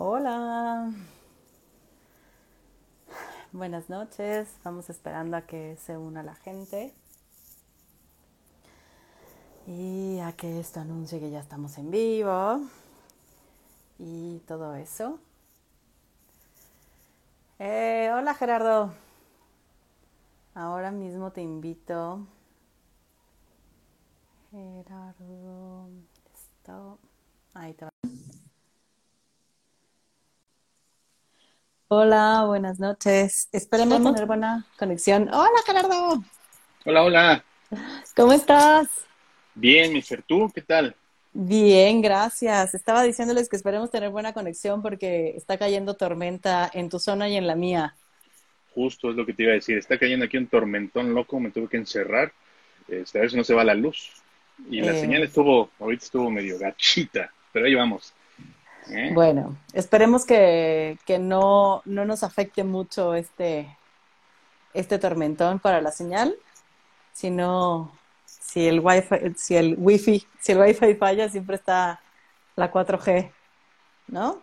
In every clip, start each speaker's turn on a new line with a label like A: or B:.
A: Hola. Buenas noches. Estamos esperando a que se una la gente. Y a que esto anuncie que ya estamos en vivo. Y todo eso. Eh, hola Gerardo. Ahora mismo te invito. Gerardo. Esto. Ahí te va. Hola, buenas noches. Esperemos tener buena conexión. Hola, Gerardo.
B: Hola, hola.
A: ¿Cómo estás?
B: Bien, Mister, ¿tú qué tal?
A: Bien, gracias. Estaba diciéndoles que esperemos tener buena conexión porque está cayendo tormenta en tu zona y en la mía.
B: Justo es lo que te iba a decir. Está cayendo aquí un tormentón loco, me tuve que encerrar. Este, a ver si no se va la luz. Y la
A: Eh.
B: señal estuvo, ahorita estuvo medio gachita, pero ahí vamos. ¿Eh?
A: Bueno, esperemos que, que no, no nos afecte mucho este, este tormentón para la señal, sino si el wifi, si el wifi, si el wifi falla, siempre está la 4G, ¿no?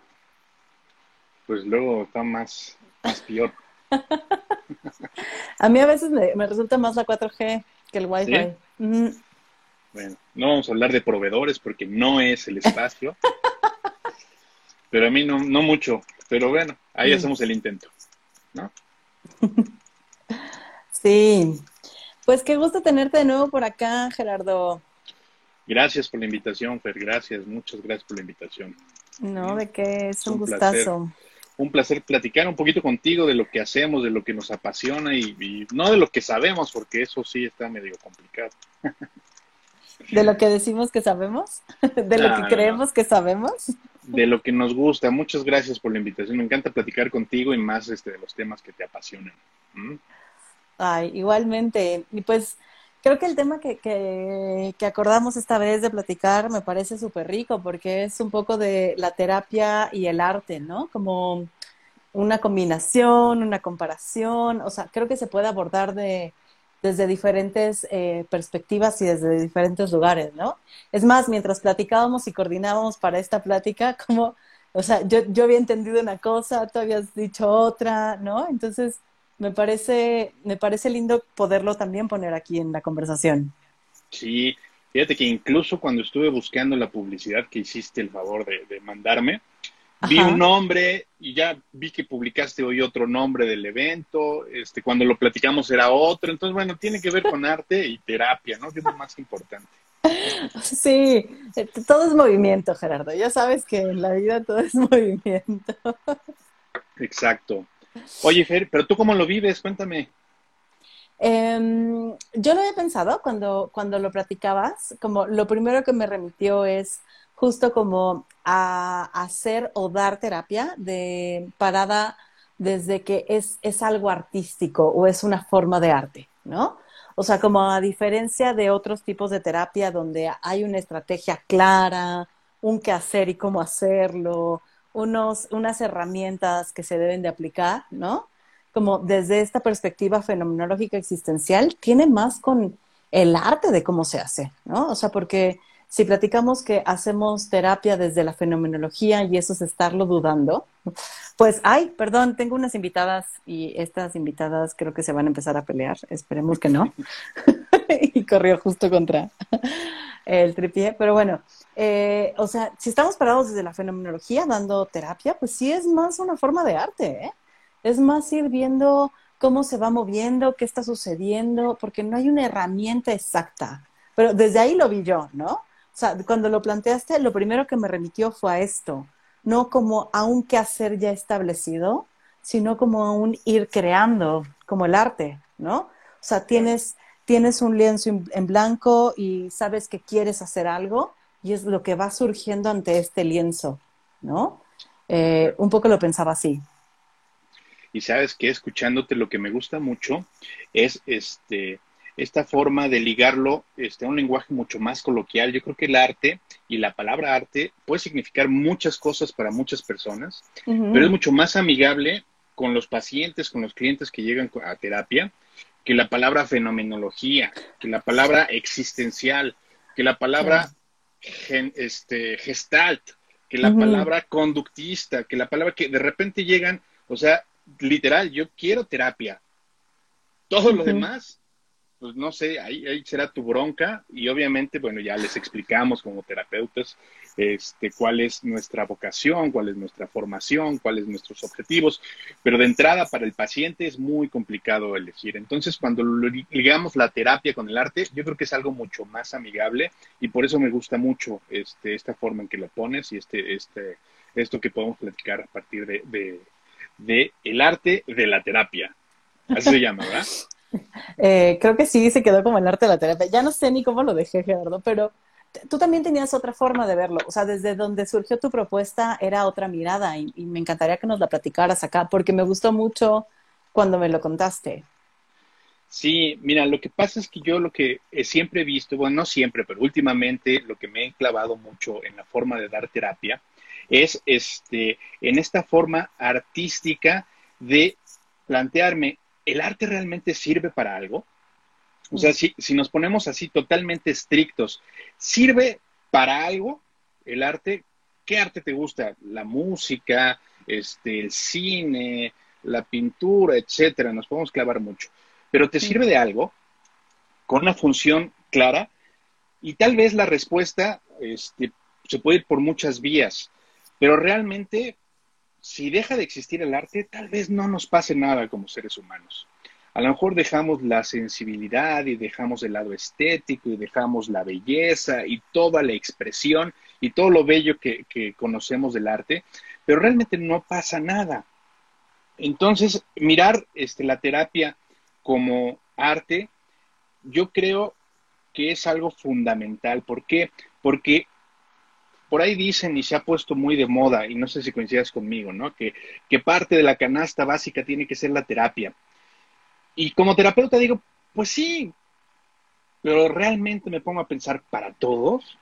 B: Pues luego está más, más peor.
A: A mí a veces me, me resulta más la 4G que el wifi.
B: Bueno, no vamos a hablar de proveedores porque no es el espacio. pero a mí no, no mucho. Pero bueno, ahí
A: Mm.
B: hacemos el intento. ¿no?
A: Sí, pues qué gusto tenerte de nuevo por acá, Gerardo.
B: Gracias por la invitación, Fer. Gracias, muchas gracias por la invitación.
A: No, de qué es un
B: Un placer.
A: gustazo.
B: un placer platicar un poquito contigo de lo que hacemos, de lo que nos apasiona y, y no de lo que sabemos, porque eso sí está medio complicado.
A: De lo que decimos que sabemos, de lo que
B: no,
A: creemos que sabemos.
B: De lo que nos gusta. Muchas gracias por la invitación. Me encanta platicar contigo y más este, de los temas que te apasionan. ¿Mm?
A: Ay, igualmente. Y pues creo que el tema que, que, que acordamos esta vez de platicar me parece súper rico porque es un poco de la terapia y el arte, ¿no? Como una combinación, una comparación. O sea, creo que se puede abordar de, desde diferentes eh, perspectivas y desde diferentes lugares, ¿no? Es más, mientras platicábamos y coordinábamos para esta plática, como, o sea, yo, yo había entendido una cosa, tú habías dicho otra, ¿no? Entonces, me parece, me parece lindo poderlo también poner aquí en la conversación.
B: Sí, fíjate que incluso cuando estuve buscando la publicidad que hiciste el favor de, de mandarme, vi un nombre y ya vi que publicaste hoy otro nombre del evento. Este, cuando lo platicamos era otro. Entonces, bueno, tiene que ver con arte y terapia, ¿no? Que es lo más importante.
A: Sí, todo es movimiento, Gerardo. Ya sabes que en la vida todo es movimiento.
B: Exacto. Oye, Fer, pero tú cómo lo vives, cuéntame.
A: Em, yo lo había pensado cuando, cuando lo platicabas, como lo primero que me remitió es justo como a hacer o dar terapia de parada desde que es, es algo artístico o es una forma de arte, ¿no? O sea, como a diferencia de otros tipos de terapia donde hay una estrategia clara, un qué hacer y cómo hacerlo, unos, unas herramientas que se deben de aplicar, ¿no? Como desde esta perspectiva fenomenológica existencial, tiene más con el arte de cómo se hace, ¿no? O sea, porque si platicamos que hacemos terapia desde la fenomenología y eso es estarlo dudando, pues, ay, perdón, tengo unas invitadas y estas invitadas creo que se van a empezar a pelear, esperemos que no. y corrió justo contra el tripié, pero bueno, eh, o sea, si estamos parados desde la fenomenología dando terapia, pues sí es más una forma de arte, ¿eh? Es más ir viendo cómo se va moviendo, qué está sucediendo, porque no hay una herramienta exacta. Pero desde ahí lo vi yo, ¿no? O sea, cuando lo planteaste, lo primero que me remitió fue a esto, no como a un quehacer ya establecido, sino como a un ir creando, como el arte, ¿no? O sea, tienes, tienes un lienzo en blanco y sabes que quieres hacer algo y es lo que va surgiendo ante este lienzo, ¿no? Eh, un poco lo pensaba así.
B: Y sabes que escuchándote lo que me gusta mucho es este esta forma de ligarlo este, a un lenguaje mucho más coloquial. Yo creo que el arte y la palabra arte puede significar muchas cosas para muchas personas, pero es mucho más amigable con los pacientes, con los clientes que llegan a terapia, que la palabra fenomenología, que la palabra existencial, que la palabra gen- este, gestalt, que la palabra conductista, que la palabra que de repente llegan, o sea, literal, yo quiero terapia. Todo lo demás pues no sé, ahí, ahí será tu bronca y obviamente, bueno, ya les explicamos como terapeutas este, cuál es nuestra vocación, cuál es nuestra formación, cuáles nuestros objetivos, pero de entrada para el paciente es muy complicado elegir. Entonces, cuando ligamos la terapia con el arte, yo creo que es algo mucho más amigable y por eso me gusta mucho este, esta forma en que lo pones y este, este, esto que podemos platicar a partir de, de, de el arte de la terapia. Así se llama, ¿verdad?
A: Eh, creo que sí se quedó como el arte de la terapia. Ya no sé ni cómo lo dejé, Gerardo, pero tú también tenías otra forma de verlo. O sea, desde donde surgió tu propuesta era otra mirada y, me encantaría que nos la platicaras acá porque me gustó mucho cuando me lo contaste.
B: Sí, mira, lo que pasa es que yo lo que siempre he visto, bueno, no siempre, pero últimamente lo que me he clavado mucho en la forma de dar terapia es este, en esta forma artística de plantearme ¿el arte realmente sirve para algo? O sea, si, si nos ponemos así totalmente estrictos, ¿sirve para algo el arte? ¿Qué arte te gusta? La música, este, el cine, la pintura, etcétera. Nos podemos clavar mucho. Pero ¿te sirve de algo? Con una función clara. Y tal vez la respuesta este, se puede ir por muchas vías. Pero realmente si deja de existir el arte, tal vez no nos pase nada como seres humanos. A lo mejor dejamos la sensibilidad y dejamos el lado estético y dejamos la belleza y toda la expresión y todo lo bello que, conocemos del arte, pero realmente no pasa nada. Entonces, mirar este, la terapia como arte, yo creo que es algo fundamental. ¿Por qué? Porque por ahí dicen y se ha puesto muy de moda, y no sé si coincidas conmigo, ¿no? Que, parte de la canasta básica tiene que ser la terapia. Y como terapeuta digo, pues sí, pero realmente me pongo a pensar para todos.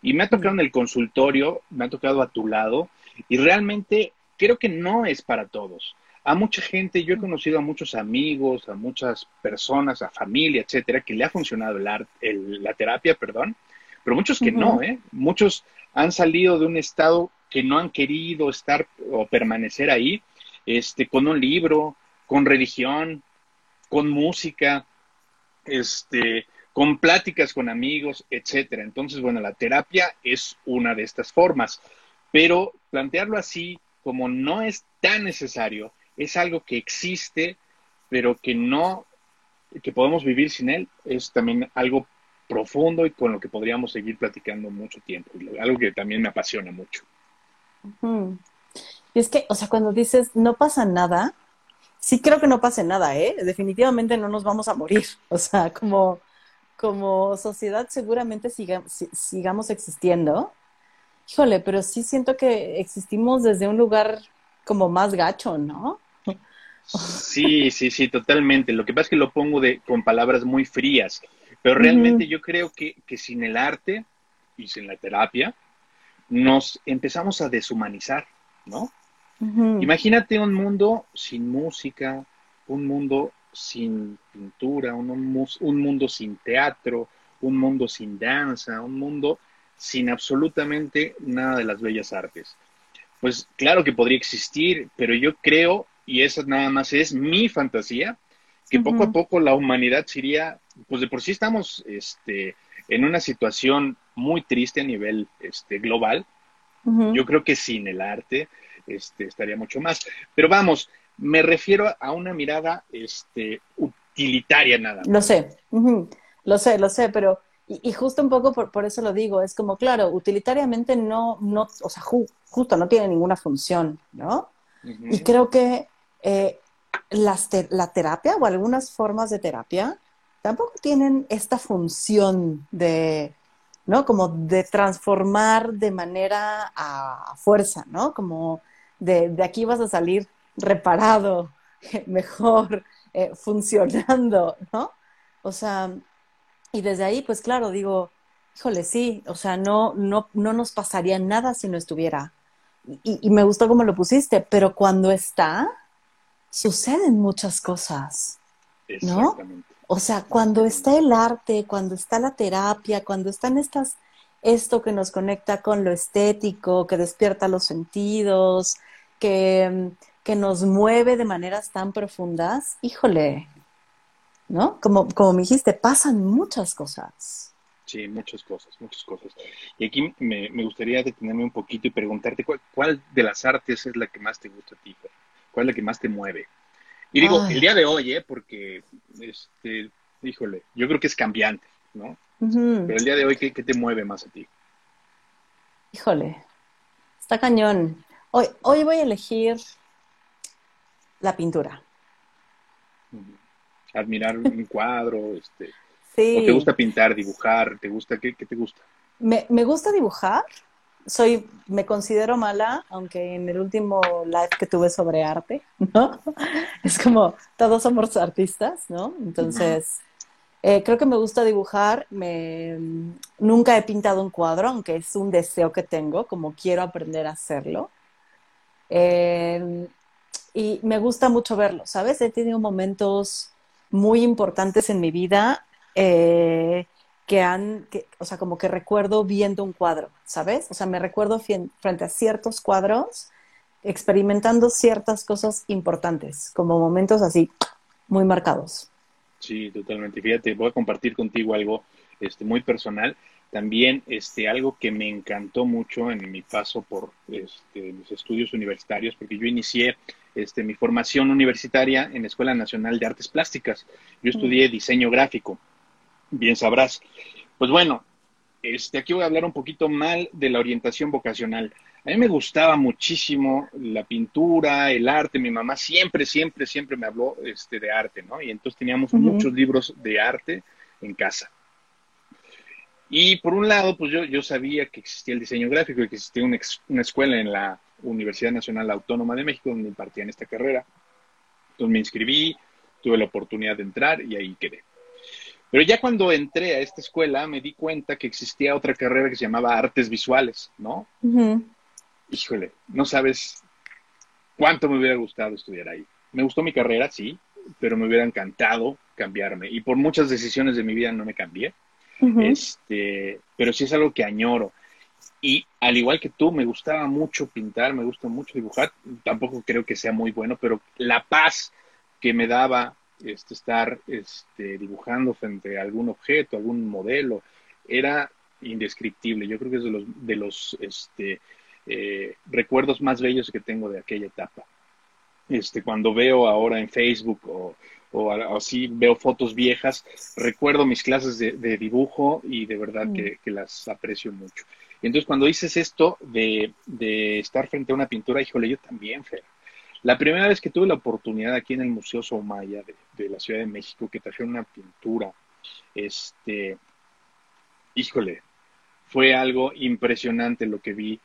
B: Y me ha tocado en el consultorio, me ha tocado a tu lado, y realmente creo que no es para todos. A mucha gente, yo he conocido a muchos amigos, a muchas personas, a familia, etcétera, que le ha funcionado el, la terapia, perdón, pero muchos que no, ¿eh? Muchos han salido de un estado que no han querido estar o permanecer ahí, este, con un libro, con religión, con música, este, con pláticas con amigos, etcétera. Entonces, bueno, la terapia es una de estas formas, pero plantearlo así como no es tan necesario, es algo que existe, pero que no, que podemos vivir sin él, es también algo profundo y con lo que podríamos seguir platicando mucho tiempo. Algo que también me apasiona mucho.
A: Y es que, o sea, cuando dices no pasa nada, sí creo que no pase nada, ¿eh? Definitivamente no nos vamos a morir. O sea, como, como sociedad seguramente sigamos existiendo. Híjole, pero sí siento que existimos desde un lugar como más gacho, ¿no?
B: Sí, sí, sí, totalmente. Lo que pasa es que lo pongo de, con palabras muy frías. Pero realmente yo creo que, sin el arte y sin la terapia, nos empezamos a deshumanizar, ¿no? Imagínate un mundo sin música, un mundo sin pintura, un, un, mundo sin teatro, un mundo sin danza, un mundo sin absolutamente nada de las bellas artes. Pues claro que podría existir, pero yo creo, y esa nada más es mi fantasía, que poco a poco la humanidad sería, pues de por sí estamos este, en una situación muy triste a nivel este, global. Yo creo que sin el arte este, estaría mucho más. Pero vamos, me refiero a una mirada este, utilitaria nada más.
A: Lo sé, lo sé, lo sé, pero y, justo un poco por, eso lo digo, es como, claro, utilitariamente no, no o sea, justo no tiene ninguna función, ¿no? Y creo que eh, la terapia o algunas formas de terapia tampoco tienen esta función de, ¿no? Como de transformar de manera a fuerza, ¿no? Como de, de aquí vas a salir reparado, mejor, eh, funcionando, ¿no? O sea, y desde ahí, pues claro, digo, híjole, sí, o sea, no, no, no nos pasaría nada si no estuviera. Y, y me gustó cómo lo pusiste, pero cuando está, suceden muchas cosas, ¿no? O sea, cuando está el arte, cuando está la terapia, cuando están estas esto que nos conecta con lo estético, que despierta los sentidos, que, que nos mueve de maneras tan profundas, híjole, ¿no? Como, como me dijiste, pasan muchas cosas.
B: Sí, muchas cosas, muchas cosas. Y aquí me, gustaría detenerme un poquito y preguntarte cuál, de las artes es la que más te gusta a ti, cuál es la que más te mueve. Y digo, el día de hoy, ¿eh? Porque, este, híjole, yo creo que es cambiante, ¿no? Pero el día de hoy, ¿qué, te mueve más a ti?
A: Híjole, está cañón. Hoy, hoy voy a elegir la pintura.
B: Admirar un cuadro, este. te gusta pintar, dibujar? ¿Te gusta qué, te gusta?
A: Me, me, gusta dibujar. Soy, me considero mala, aunque en el último live que tuve sobre arte, ¿no? Es como todos somos artistas, ¿no? Entonces, eh, creo que me gusta dibujar. Me, nunca he pintado un cuadro, aunque es un deseo que tengo, como quiero aprender a hacerlo. Eh, y me gusta mucho verlo, ¿sabes? He tenido momentos muy importantes en mi vida eh, que han, o sea, como que recuerdo viendo un cuadro, ¿sabes? O sea, me recuerdo frente a ciertos cuadros experimentando ciertas cosas importantes, como momentos así muy marcados.
B: Sí, totalmente. Fíjate, voy a compartir contigo algo este, muy personal. También este, algo que me encantó mucho en mi paso por este, mis estudios universitarios, porque yo inicié este, mi formación universitaria en la Escuela Nacional de Artes Plásticas. Yo estudié diseño gráfico, bien sabrás. Pues bueno, este, aquí voy a hablar un poquito mal de la orientación vocacional. A mí me gustaba muchísimo la pintura, el arte. Mi mamá siempre, siempre, siempre me habló este, de arte, ¿no? Y entonces teníamos muchos libros de arte en casa. Y por un lado, pues yo, yo sabía que existía el diseño gráfico y que existía una, una escuela en la Universidad Nacional Autónoma de México donde impartían esta carrera. Entonces me inscribí, tuve la oportunidad de entrar y ahí quedé. Pero ya cuando entré a esta escuela me di cuenta que existía otra carrera que se llamaba artes visuales, ¿no? híjole, no sabes cuánto me hubiera gustado estudiar ahí. Me gustó mi carrera, sí, pero me hubiera encantado cambiarme. Y por muchas decisiones de mi vida no me cambié. este, pero sí es algo que añoro. Y al igual que tú, me gustaba mucho pintar, me gusta mucho dibujar. Tampoco creo que sea muy bueno, pero la paz que me daba este, estar este, dibujando frente a algún objeto, algún modelo, era indescriptible. Yo creo que es de los, de los este, eh, recuerdos más bellos que tengo de aquella etapa. Este, cuando veo ahora en Facebook o, así veo fotos viejas, recuerdo mis clases de, dibujo y de verdad mm. que, las aprecio mucho. Entonces cuando dices esto de, estar frente a una pintura, híjole, yo también, Fer. La primera vez que tuve la oportunidad aquí en el Museo Soumaya de, de la Ciudad de México, que trajeron una pintura, este, híjole, fue algo impresionante lo que vi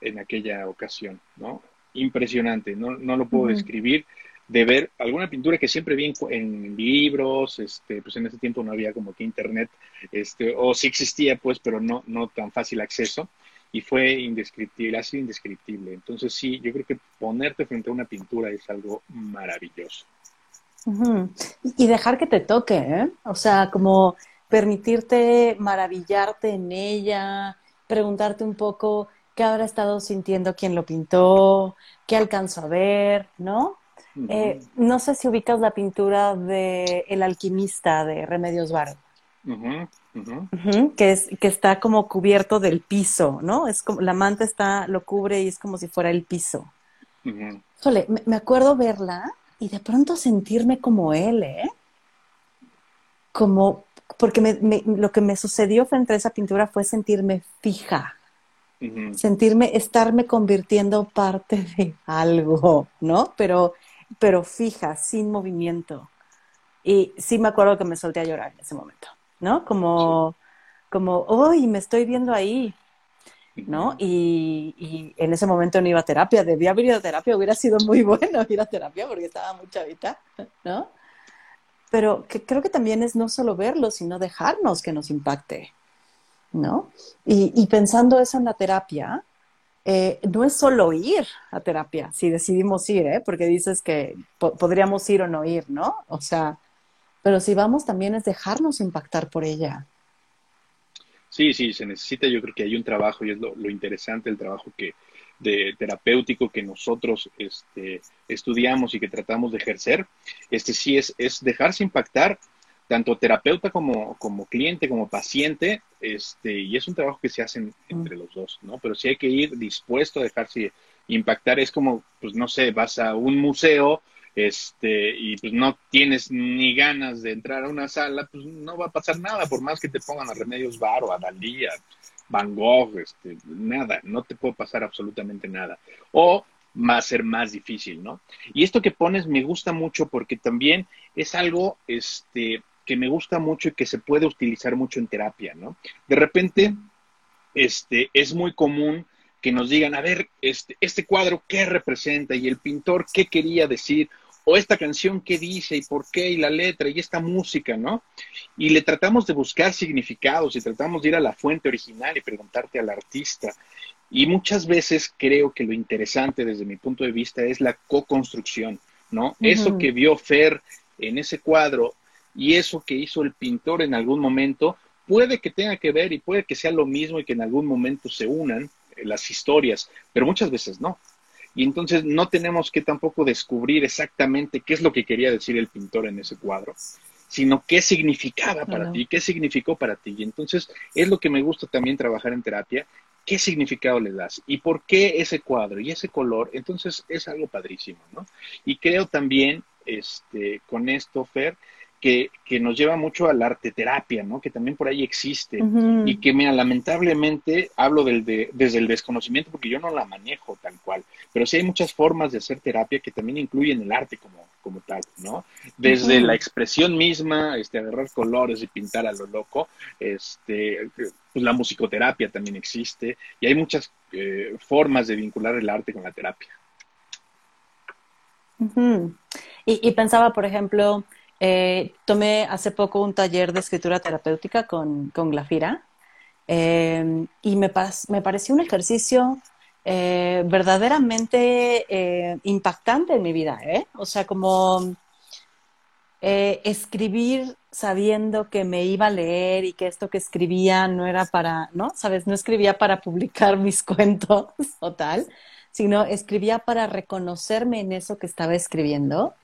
B: en aquella ocasión, ¿no? Impresionante, no, no lo puedo describir, de ver alguna pintura que siempre vi en, libros, este, pues en ese tiempo no había como que internet, este, o sí existía pues, pero no, no tan fácil acceso, y fue indescriptible, ha sido indescriptible. Entonces sí, yo creo que ponerte frente a una pintura es algo maravilloso.
A: Y dejar que te toque, ¿eh? O sea, como permitirte maravillarte en ella, preguntarte un poco qué habrá estado sintiendo quien lo pintó, qué alcanzó a ver, ¿no? Eh, no sé si ubicas la pintura de El alquimista de Remedios Varo. Que, es, que está como cubierto del piso, ¿no? Es como, la manta está, lo cubre y es como si fuera el piso. Sole, me, acuerdo verla y de pronto sentirme como él, ¿eh? Como, porque lo que me sucedió frente a esa pintura fue sentirme fija, sentirme, estarme convirtiendo parte de algo, ¿no? Pero, pero fija, sin movimiento. Y sí me acuerdo que me solté a llorar en ese momento, ¿no? Como, como, uy, me estoy viendo ahí, ¿no? Y, y, en ese momento no iba a terapia, debía haber ido a terapia, hubiera sido muy bueno ir a terapia porque estaba muy chavita, ¿no? Pero que creo que también es no solo verlo, sino dejarnos que nos impacte, ¿no? Y, pensando eso en la terapia, eh, no es solo ir a terapia, si decidimos ir, ¿eh? porque dices que podríamos ir o no ir, ¿no? O sea, pero si vamos también es dejarnos impactar por ella.
B: Sí, sí, se necesita, yo creo que hay un trabajo y es lo, interesante el trabajo que de terapéutico que nosotros este, estudiamos y que tratamos de ejercer, este sí es, es dejarse impactar tanto terapeuta como, como cliente, como paciente, este, y es un trabajo que se hace entre los dos, ¿no? Pero sí hay que ir dispuesto a dejarse impactar, es como, pues no sé, vas a un museo, este, y pues no tienes ni ganas de entrar a una sala, pues no va a pasar nada, por más que te pongan a Remedios Varo, a Dalí, a Van Gogh, este, nada, no te puede pasar absolutamente nada. O va a ser más difícil, ¿no? Y esto que pones me gusta mucho porque también es algo, este, que me gusta mucho y que se puede utilizar mucho en terapia, ¿no? De repente, este, es muy común que nos digan, a ver, este, este cuadro, ¿qué representa? Y el pintor, ¿qué quería decir? O esta canción qué dice y por qué y la letra y esta música, ¿no? Y le tratamos de buscar significados y tratamos de ir a la fuente original y preguntarte al artista. Y muchas veces creo que lo interesante desde mi punto de vista es la co-construcción, ¿no? Eso que vio Fer en ese cuadro y eso que hizo el pintor en algún momento puede que tenga que ver y puede que sea lo mismo y que en algún momento se unan eh, las historias, pero muchas veces no. Y entonces no tenemos que tampoco descubrir exactamente qué es lo que quería decir el pintor en ese cuadro, sino qué significaba para ti, qué significó para ti. Y entonces es lo que me gusta también trabajar en terapia, qué significado le das y por qué ese cuadro y ese color. Entonces es algo padrísimo, ¿no? Y creo también, este, con esto, Fer, que, nos lleva mucho a la arte terapia, ¿no? Que también por ahí existe y que, me lamentablemente hablo del de, desde el desconocimiento porque yo no la manejo tal cual, pero sí hay muchas formas de hacer terapia que también incluyen el arte como, como tal, ¿no? Desde la expresión misma, este, agarrar colores y pintar a lo loco, este, pues la musicoterapia también existe y hay muchas eh, formas de vincular el arte con la terapia.
A: y pensaba, por ejemplo, eh, tomé hace poco un taller de escritura terapéutica con, con Glafira eh, y me, me, pareció un ejercicio eh, verdaderamente impactante en mi vida, O sea, como escribir sabiendo que me iba a leer y que esto que escribía no era para, ¿no? Sabes, no escribía para publicar mis cuentos o tal, sino escribía para reconocerme en eso que estaba escribiendo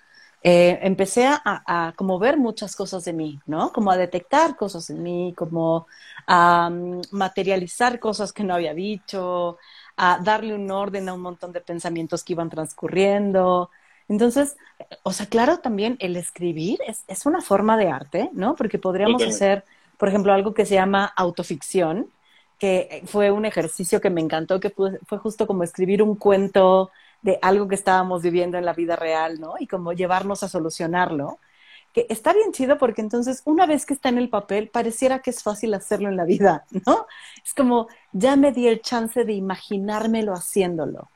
A: eh, empecé a, como ver muchas cosas de mí, ¿no? Como a detectar cosas en mí, como a mm, materializar cosas que no había dicho, a darle un orden a un montón de pensamientos que iban transcurriendo. Entonces, o sea, claro, también el escribir es, es una forma de arte, ¿no? Porque podríamos hacer, por ejemplo, algo que se llama autoficción, que fue un ejercicio que me encantó, que fue justo como escribir un cuento de algo que estábamos viviendo en la vida real, ¿no? Y como llevarnos a solucionarlo. Que está bien chido porque entonces una vez que está en el papel, pareciera que es fácil hacerlo en la vida, ¿no? Es como, ya me di el chance de imaginármelo haciéndolo,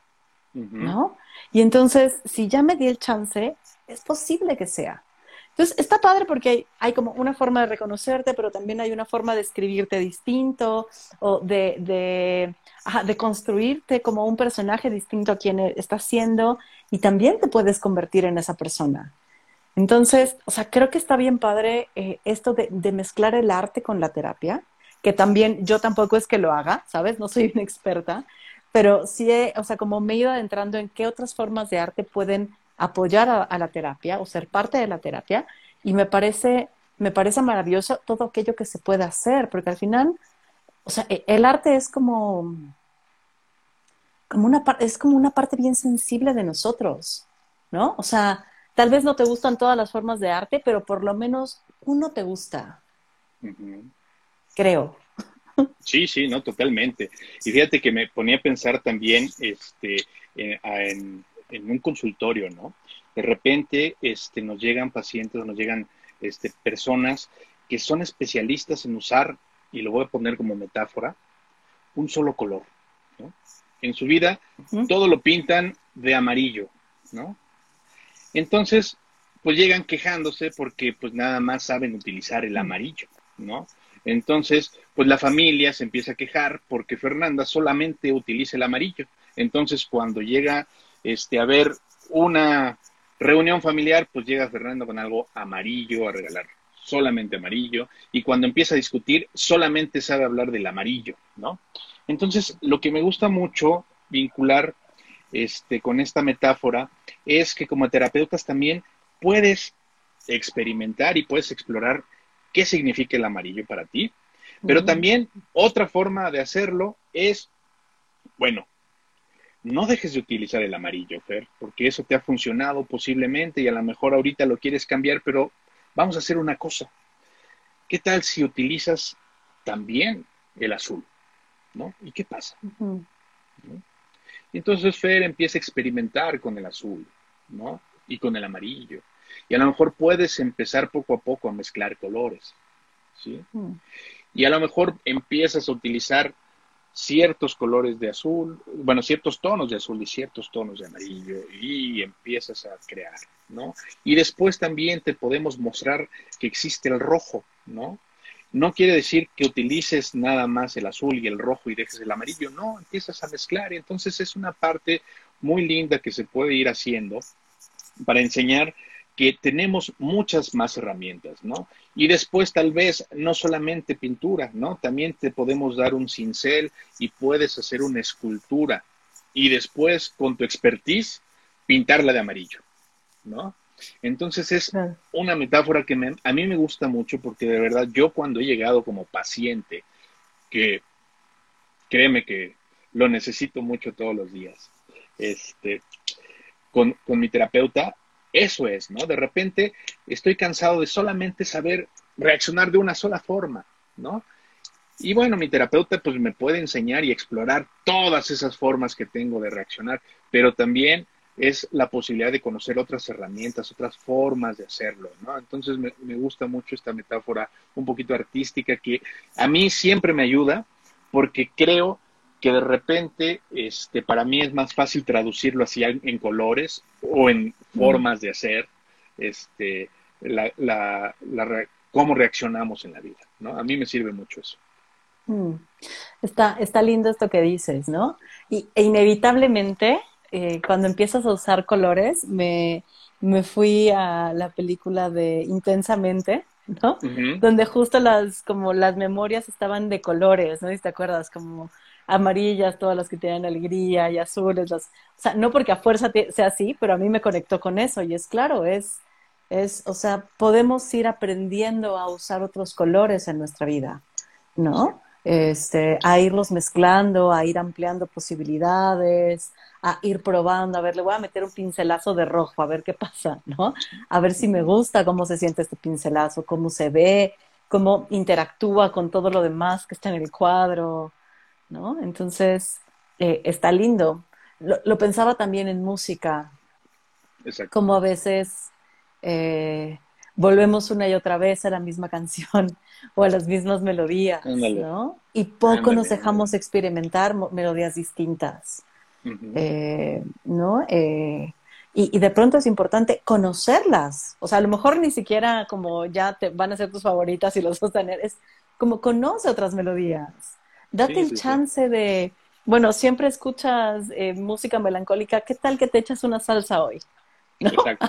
A: ¿no? Y entonces, si ya me di el chance, es posible que sea. Entonces, está padre porque hay, como una forma de reconocerte, pero también hay una forma de escribirte distinto o de, de, construirte como un personaje distinto a quien estás siendo y también te puedes convertir en esa persona. Entonces, o sea, creo que está bien padre eh, esto de, de, mezclar el arte con la terapia, que también yo tampoco es que lo haga, ¿sabes? No soy una experta, pero sí, o sea, como me he ido adentrando en qué otras formas de arte pueden apoyar a, la terapia o ser parte de la terapia y me parece, me parece maravilloso todo aquello que se puede hacer, porque al final, o sea, e, el arte es como, como una, es como una parte bien sensible de nosotros, ¿no? O sea, tal vez no te gustan todas las formas de arte, pero por lo menos uno te gusta. Creo.
B: Sí, sí, no, totalmente. Y fíjate que me ponía a pensar también este, en en un consultorio, ¿no? De repente este, nos llegan pacientes, nos llegan este, personas que son especialistas en usar, y lo voy a poner como metáfora, un solo color. ¿no? En su vida todo lo pintan de amarillo, ¿no? Entonces, pues llegan quejándose porque pues nada más saben utilizar el amarillo, ¿no? Entonces, pues la familia se empieza a quejar porque Fernanda solamente utiliza el amarillo. Entonces, cuando llega este, a ver una reunión familiar, pues llega Fernando con algo amarillo a regalar solamente amarillo, y cuando empieza a discutir, solamente sabe hablar del amarillo, ¿no? Entonces, lo que me gusta mucho vincular este, con esta metáfora es que como terapeutas también puedes experimentar y puedes explorar qué significa el amarillo para ti, pero también otra forma de hacerlo es, bueno, no dejes de utilizar el amarillo, Fer, porque eso te ha funcionado posiblemente y a lo mejor ahorita lo quieres cambiar, pero vamos a hacer una cosa. ¿Qué tal si utilizas también el azul? ¿No? ¿Y qué pasa? Entonces Fer empieza a experimentar con el azul, ¿no? Y con el amarillo. Y a lo mejor puedes empezar poco a poco a mezclar colores, ¿sí? Y a lo mejor empiezas a utilizar ciertos colores de azul, bueno, ciertos tonos de azul y ciertos tonos de amarillo y empiezas a crear, ¿no? Y después también te podemos mostrar que existe el rojo, ¿no? No quiere decir que utilices nada más el azul y el rojo y dejes el amarillo, no, empiezas a mezclar y entonces es una parte muy linda que se puede ir haciendo para enseñar que tenemos muchas más herramientas, ¿no? Y después tal vez no solamente pintura, ¿no? También te podemos dar un cincel y puedes hacer una escultura y después con tu expertise pintarla de amarillo, ¿no? Entonces es una metáfora que a mí me gusta mucho porque de verdad yo cuando he llegado como paciente, que créeme que lo necesito mucho todos los días, este, con, con mi terapeuta, eso es, ¿no? De repente estoy cansado de solamente saber reaccionar de una sola forma, ¿no? Y bueno, mi terapeuta pues me puede enseñar y explorar todas esas formas que tengo de reaccionar, pero también es la posibilidad de conocer otras herramientas, otras formas de hacerlo, ¿no? Entonces me, me, gusta mucho esta metáfora un poquito artística que a mí siempre me ayuda porque creo que de repente este, para mí es más fácil traducirlo así en colores o en formas de hacer este, la, la, cómo reaccionamos en la vida. ¿no? A mí me sirve mucho eso.
A: Mm. Está, está lindo esto que dices, ¿no? Y, e inevitablemente, eh, cuando empiezas a usar colores, me, me fui a la película de Intensamente, ¿no? Donde justo las, como las memorias estaban de colores, ¿no? Si te acuerdas, como amarillas, todas las que tienen alegría y azules, las, o sea, no porque a fuerza sea así, pero a mí me conectó con eso y es claro, es, es, o sea, podemos ir aprendiendo a usar otros colores en nuestra vida, ¿no? Este, a irlos mezclando, a ir ampliando posibilidades, a ir probando, a ver, le voy a meter un pincelazo de rojo, a ver qué pasa, ¿no? A ver si me gusta cómo se siente este pincelazo, cómo se ve, cómo interactúa con todo lo demás que está en el cuadro, ¿no? Entonces, eh, está lindo. Lo, pensaba también en música, como a veces eh, volvemos una y otra vez a la misma canción o a las mismas melodías, ¿no? Y poco nos dejamos experimentar melodías distintas, eh, ¿no? y, de pronto es importante conocerlas. O sea, a lo mejor ni siquiera como ya te van a ser tus favoritas y los vas a tener, es como conoce otras melodías. Date el chance de, bueno, siempre escuchas eh, música melancólica, ¿qué tal que te echas una salsa hoy?
B: Exacto.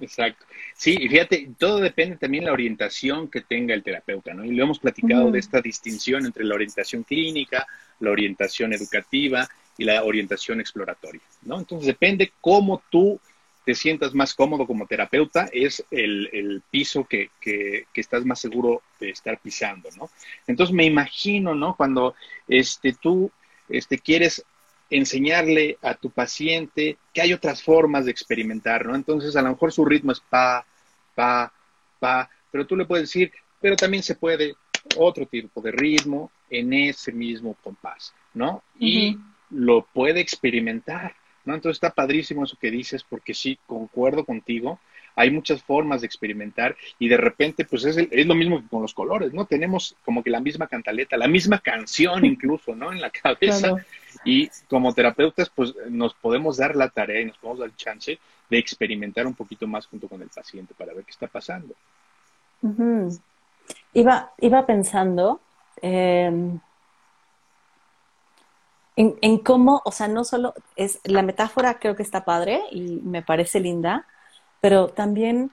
B: Exacto. Sí, y fíjate, todo depende también de la orientación que tenga el terapeuta, ¿no? Y lo hemos platicado de esta distinción entre la orientación clínica, la orientación educativa y la orientación exploratoria, ¿no? Entonces depende cómo tú te sientas más cómodo como terapeuta es el, piso que, estás más seguro de estar pisando, ¿no? Entonces me imagino, ¿no? Cuando este, tú este, quieres enseñarle a tu paciente que hay otras formas de experimentar, ¿no? Entonces a lo mejor su ritmo es pa, pa, pa, pero tú le puedes decir, pero también se puede otro tipo de ritmo en ese mismo compás, ¿no? Y lo puede experimentar. ¿No? Entonces está padrísimo eso que dices, porque sí, concuerdo contigo. Hay muchas formas de experimentar y de repente, pues es, es lo mismo que con los colores, ¿no? Tenemos como que la misma cantaleta, la misma canción incluso, ¿no? En la cabeza. Y como terapeutas, pues nos podemos dar la tarea y nos podemos dar el chance de experimentar un poquito más junto con el paciente para ver qué está pasando.
A: iba, iba pensando, eh, en, cómo, o sea, no solo es la metáfora creo que está padre y me parece linda, pero también,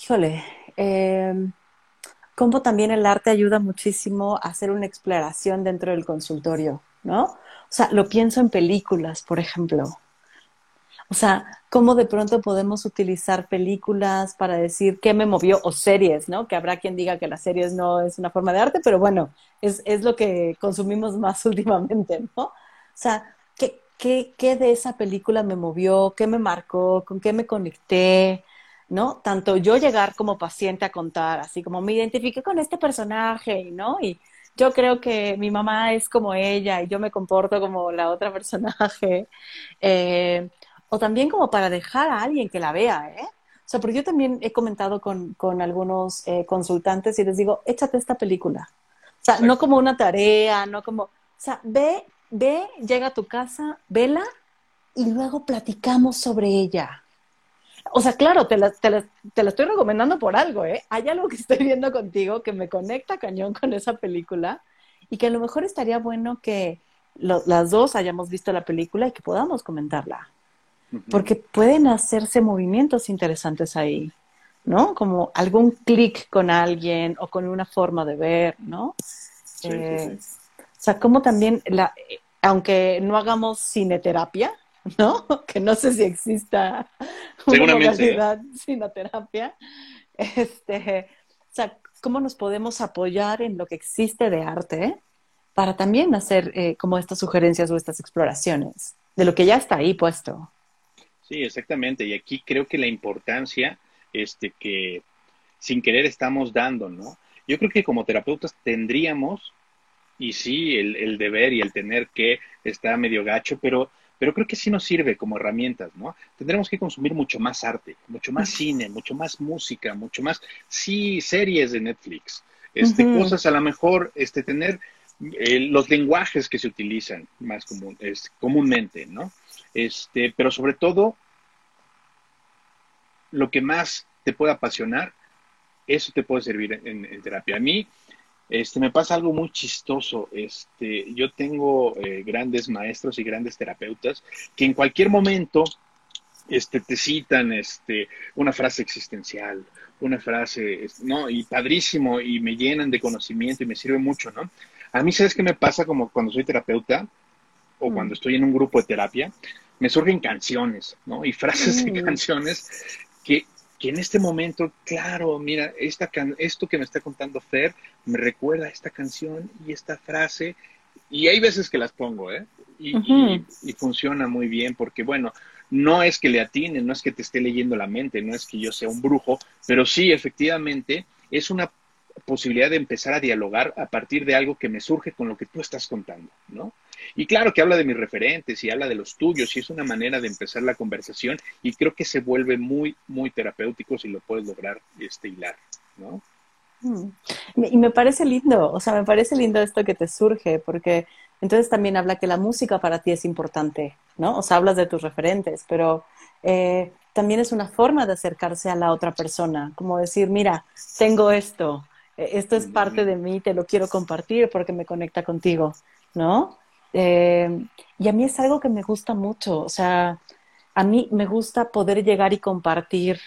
A: híjole, eh, cómo también el arte ayuda muchísimo a hacer una exploración dentro del consultorio, ¿no? O sea, lo pienso en películas, por ejemplo. O sea, cómo de pronto podemos utilizar películas para decir qué me movió, o series, ¿no? Que habrá quien diga que las series no es una forma de arte, pero bueno, es, es lo que consumimos más últimamente, ¿no? O sea, ¿qué, qué, qué de esa película me movió? ¿Qué me marcó? ¿Con qué me conecté? ¿no? Tanto yo llegar como paciente a contar, así como me identifique con este personaje, ¿no? Y yo creo que mi mamá es como ella y yo me comporto como la otra personaje. Eh, o también como para dejar a alguien que la vea, ¿eh? O sea, porque yo también he comentado con, con algunos eh, consultantes y les digo, échate esta película. O sea, no como una tarea, no como, o sea, ve, ve, llega a tu casa, vela y luego platicamos sobre ella. O sea, claro, te la, te, la, te la, estoy recomendando por algo, ¿eh? Hay algo que estoy viendo contigo que me conecta cañón con esa película y que a lo mejor estaría bueno que lo, las dos hayamos visto la película y que podamos comentarla. Porque pueden hacerse movimientos interesantes ahí, ¿no? Como algún clic con alguien o con una forma de ver, ¿no? Sí, eh, sí, sí. O sea, como también, la, aunque no hagamos cineterapia, ¿no? Que no sé si exista una modalidad sinoterapia. Este, o sea, ¿cómo nos podemos apoyar en lo que existe de arte para también hacer eh, como estas sugerencias o estas exploraciones de lo que ya está ahí puesto?
B: Sí, exactamente. Y aquí creo que la importancia este, que sin querer estamos dando, ¿no? Yo creo que como terapeutas tendríamos, y sí, el, el deber y el tener que está medio gacho, pero pero creo que sí nos sirve como herramientas, ¿no? Tendremos que consumir mucho más arte, mucho más cine, mucho más música, mucho más, sí, series de Netflix, este, uh -huh. cosas a lo mejor, este, tener eh, los lenguajes que se utilizan más común, es, comúnmente, ¿no? Este, pero sobre todo, lo que más te puede apasionar, eso te puede servir en, en terapia. A mí, este, me pasa algo muy chistoso. Este, yo tengo eh, grandes maestros y grandes terapeutas que en cualquier momento este, te citan este, una frase existencial, una frase, ¿no? Y padrísimo, y me llenan de conocimiento y me sirve mucho, ¿no? A mí, ¿sabes qué me pasa como cuando soy terapeuta o mm. cuando estoy en un grupo de terapia? Me surgen canciones, ¿no? Y frases mm. de canciones que que en este momento, claro, mira, esta can esto que me está contando Fer me recuerda a esta canción y esta frase, y hay veces que las pongo, ¿eh? Y, uh -huh. y, y, funciona muy bien porque, bueno, no es que le atine, no es que te esté leyendo la mente, no es que yo sea un brujo, pero sí, efectivamente, es una posibilidad de empezar a dialogar a partir de algo que me surge con lo que tú estás contando, ¿no? Y claro que habla de mis referentes y habla de los tuyos y es una manera de empezar la conversación y creo que se vuelve muy, muy terapéutico si lo puedes lograr este, hilar, ¿no?
A: Mm. Y me parece lindo, o sea, me parece lindo esto que te surge, porque entonces también habla que la música para ti es importante, ¿no? O sea, hablas de tus referentes, pero eh, también es una forma de acercarse a la otra persona, como decir, mira, tengo esto, esto es parte de mí, te lo quiero compartir porque me conecta contigo, ¿no? Eh, y a mí es algo que me gusta mucho, o sea, a mí me gusta poder llegar y compartir,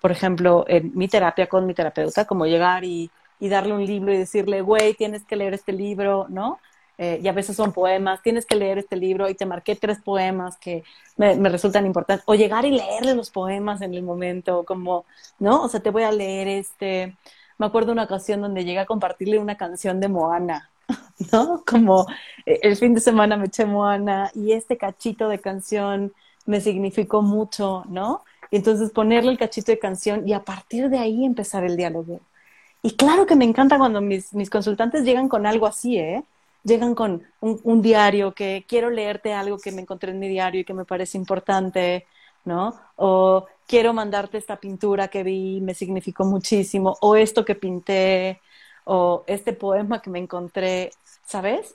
A: por ejemplo, en mi terapia con mi terapeuta, como llegar y, y darle un libro y decirle, güey, tienes que leer este libro, ¿no? Eh, y a veces son poemas, tienes que leer este libro y te marqué tres poemas que me, me, resultan importantes, o llegar y leerle los poemas en el momento, como, ¿no? O sea, te voy a leer este, me acuerdo una ocasión donde llegué a compartirle una canción de Moana, ¿no? Como eh, el fin de semana me eché Moana y este cachito de canción me significó mucho, ¿no? Y entonces ponerle el cachito de canción y a partir de ahí empezar el diálogo. Y claro que me encanta cuando mis, mis consultantes llegan con algo así, ¿eh? Llegan con un, un, diario que quiero leerte algo que me encontré en mi diario y que me parece importante, ¿no? O quiero mandarte esta pintura que vi, me significó muchísimo, o esto que pinté, o este poema que me encontré, ¿sabes?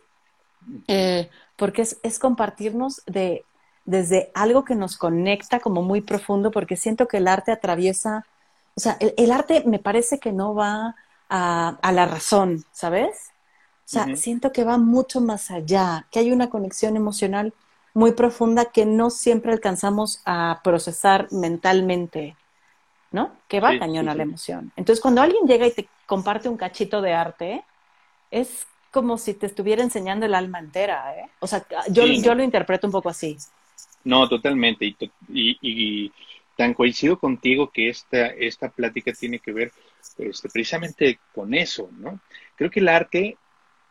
A: Eh, porque es, es, compartirnos de, desde algo que nos conecta como muy profundo, porque siento que el arte atraviesa, o sea, el, el arte me parece que no va a, a la razón, ¿sabes? O sea, uh -huh. siento que va mucho más allá, que hay una conexión emocional muy profunda que no siempre alcanzamos a procesar mentalmente, ¿no? Que va cañón a la emoción. Entonces, cuando alguien llega y te comparte un cachito de arte, es como si te estuviera enseñando el alma entera, ¿eh? O sea, yo, yo lo interpreto un poco así.
B: No, totalmente. Y, y, tan coincido contigo que esta, esta plática tiene que ver este, precisamente con eso, ¿no? Creo que el arte,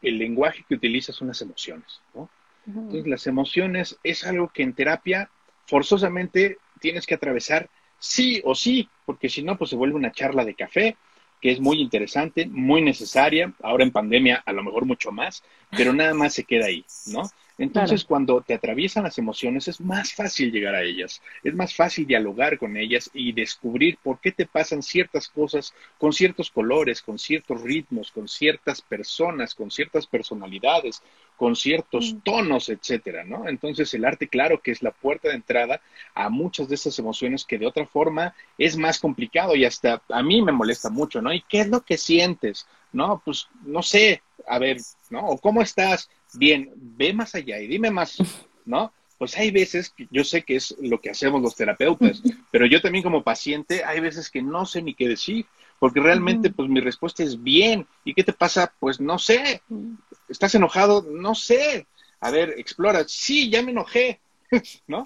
B: el lenguaje que utiliza son las emociones, ¿no? Entonces, las emociones es algo que en terapia forzosamente tienes que atravesar sí o sí, porque si no, pues se vuelve una charla de café, que es muy interesante, muy necesaria, ahora en pandemia a lo mejor mucho más, pero nada más se queda ahí, ¿no? Entonces, cuando te atraviesan las emociones, es más fácil llegar a ellas, es más fácil dialogar con ellas y descubrir por qué te pasan ciertas cosas con ciertos colores, con ciertos ritmos, con ciertas personas, con ciertas personalidades, con ciertos mm. tonos, etcétera, ¿no? Entonces, el arte, claro que es la puerta de entrada a muchas de esas emociones que de otra forma es más complicado y hasta a mí me molesta mucho, ¿no? ¿Y qué es lo que sientes? No, pues no sé, a ver, ¿no? O cómo estás, bien, ve más allá y dime más, ¿no? Pues hay veces que yo sé que es lo que hacemos los terapeutas, pero yo también como paciente hay veces que no sé ni qué decir, porque realmente pues mi respuesta es bien. ¿Y qué te pasa? Pues no sé. ¿Estás enojado? No sé. A ver, explora. Sí, ya me enojé, ¿no?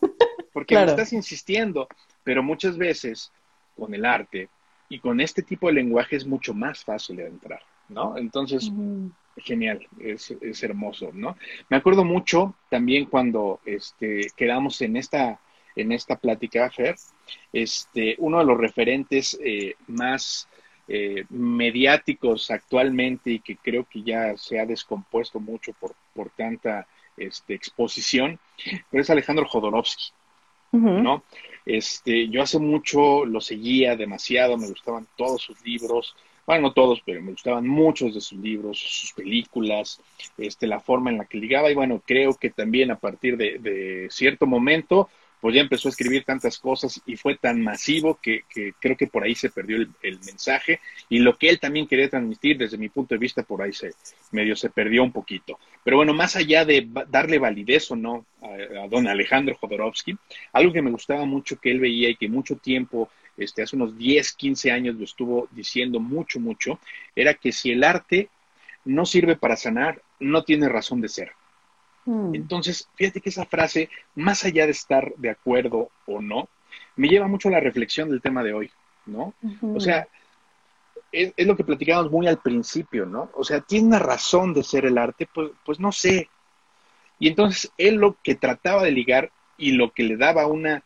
B: Porque me estás insistiendo, pero muchas veces con el arte y con este tipo de lenguaje es mucho más fácil de entrar, ¿no? Entonces, genial, es, es, hermoso, ¿no? Me acuerdo mucho también cuando este, quedamos en esta, en esta plática, Fer, este, uno de los referentes eh, más eh, mediáticos actualmente y que creo que ya se ha descompuesto mucho por, por tanta este, exposición, pero es Alejandro Jodorowsky, ¿no? Este, yo hace mucho lo seguía demasiado, me gustaban todos sus libros, bueno, no todos, pero me gustaban muchos de sus libros, sus películas, este, la forma en la que ligaba y bueno, creo que también a partir de, cierto momento, pues ya empezó a escribir tantas cosas y fue tan masivo que, creo que por ahí se perdió el, mensaje y lo que él también quería transmitir desde mi punto de vista por ahí se medio se perdió un poquito. Pero bueno, más allá de darle validez o no a, a don Alejandro Jodorowsky, algo que me gustaba mucho que él veía y que mucho tiempo este, hace unos 10, 15 años lo estuvo diciendo mucho, mucho, era que si el arte no sirve para sanar, no tiene razón de ser. Hmm. Entonces, fíjate que esa frase, más allá de estar de acuerdo o no, me lleva mucho a la reflexión del tema de hoy, ¿no? O sea, es, lo que platicábamos muy al principio, ¿no? O sea, ¿tiene una razón de ser el arte? Pues, pues no sé. Y entonces él lo que trataba de ligar y lo que le daba una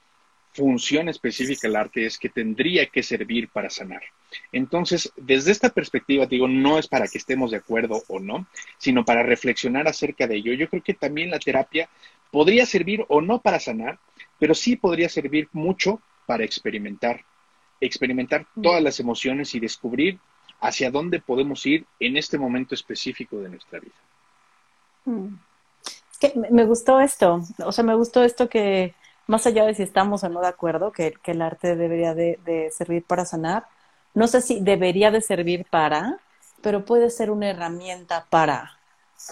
B: función específica del arte es que tendría que servir para sanar. Entonces, desde esta perspectiva, digo, no es para que estemos de acuerdo o no, sino para reflexionar acerca de ello. Yo creo que también la terapia podría servir o no para sanar, pero sí podría servir mucho para experimentar, experimentar todas las emociones y descubrir hacia dónde podemos ir en este momento específico de nuestra vida.
A: Mm. que me gustó esto, o sea, me gustó esto que más allá de si estamos o no de acuerdo que, el arte debería de, servir para sanar, no sé si debería de servir para, pero puede ser una herramienta para,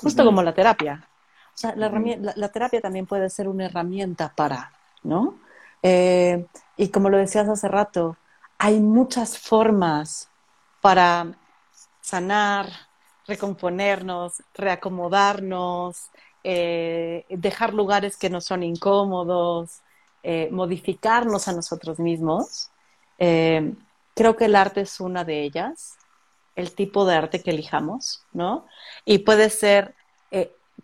A: justo como la terapia. O sea, la, terapia también puede ser una herramienta para, ¿no? Eh, y como lo decías hace rato, hay muchas formas para sanar, recomponernos, reacomodarnos, eh, dejar lugares que no son incómodos, eh, modificarnos a nosotros mismos. Eh, creo que el arte es una de ellas, el tipo de arte que elijamos, ¿no? Y puede ser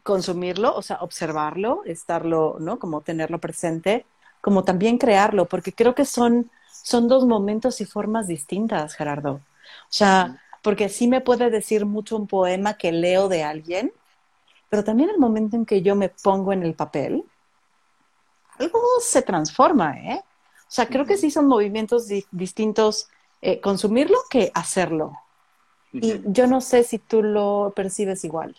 A: consumirlo, o sea, observarlo, estarlo, ¿no? Como tenerlo presente, como también crearlo, porque creo que son, son dos momentos y formas distintas, Gerardo. O sea, porque sí me puede decir mucho un poema que leo de alguien, pero también el momento en que yo me pongo en el papel, algo se transforma, ¿eh? O sea, creo que sí son movimientos distintos eh, consumirlo que hacerlo. Y yo no sé si tú lo percibes igual.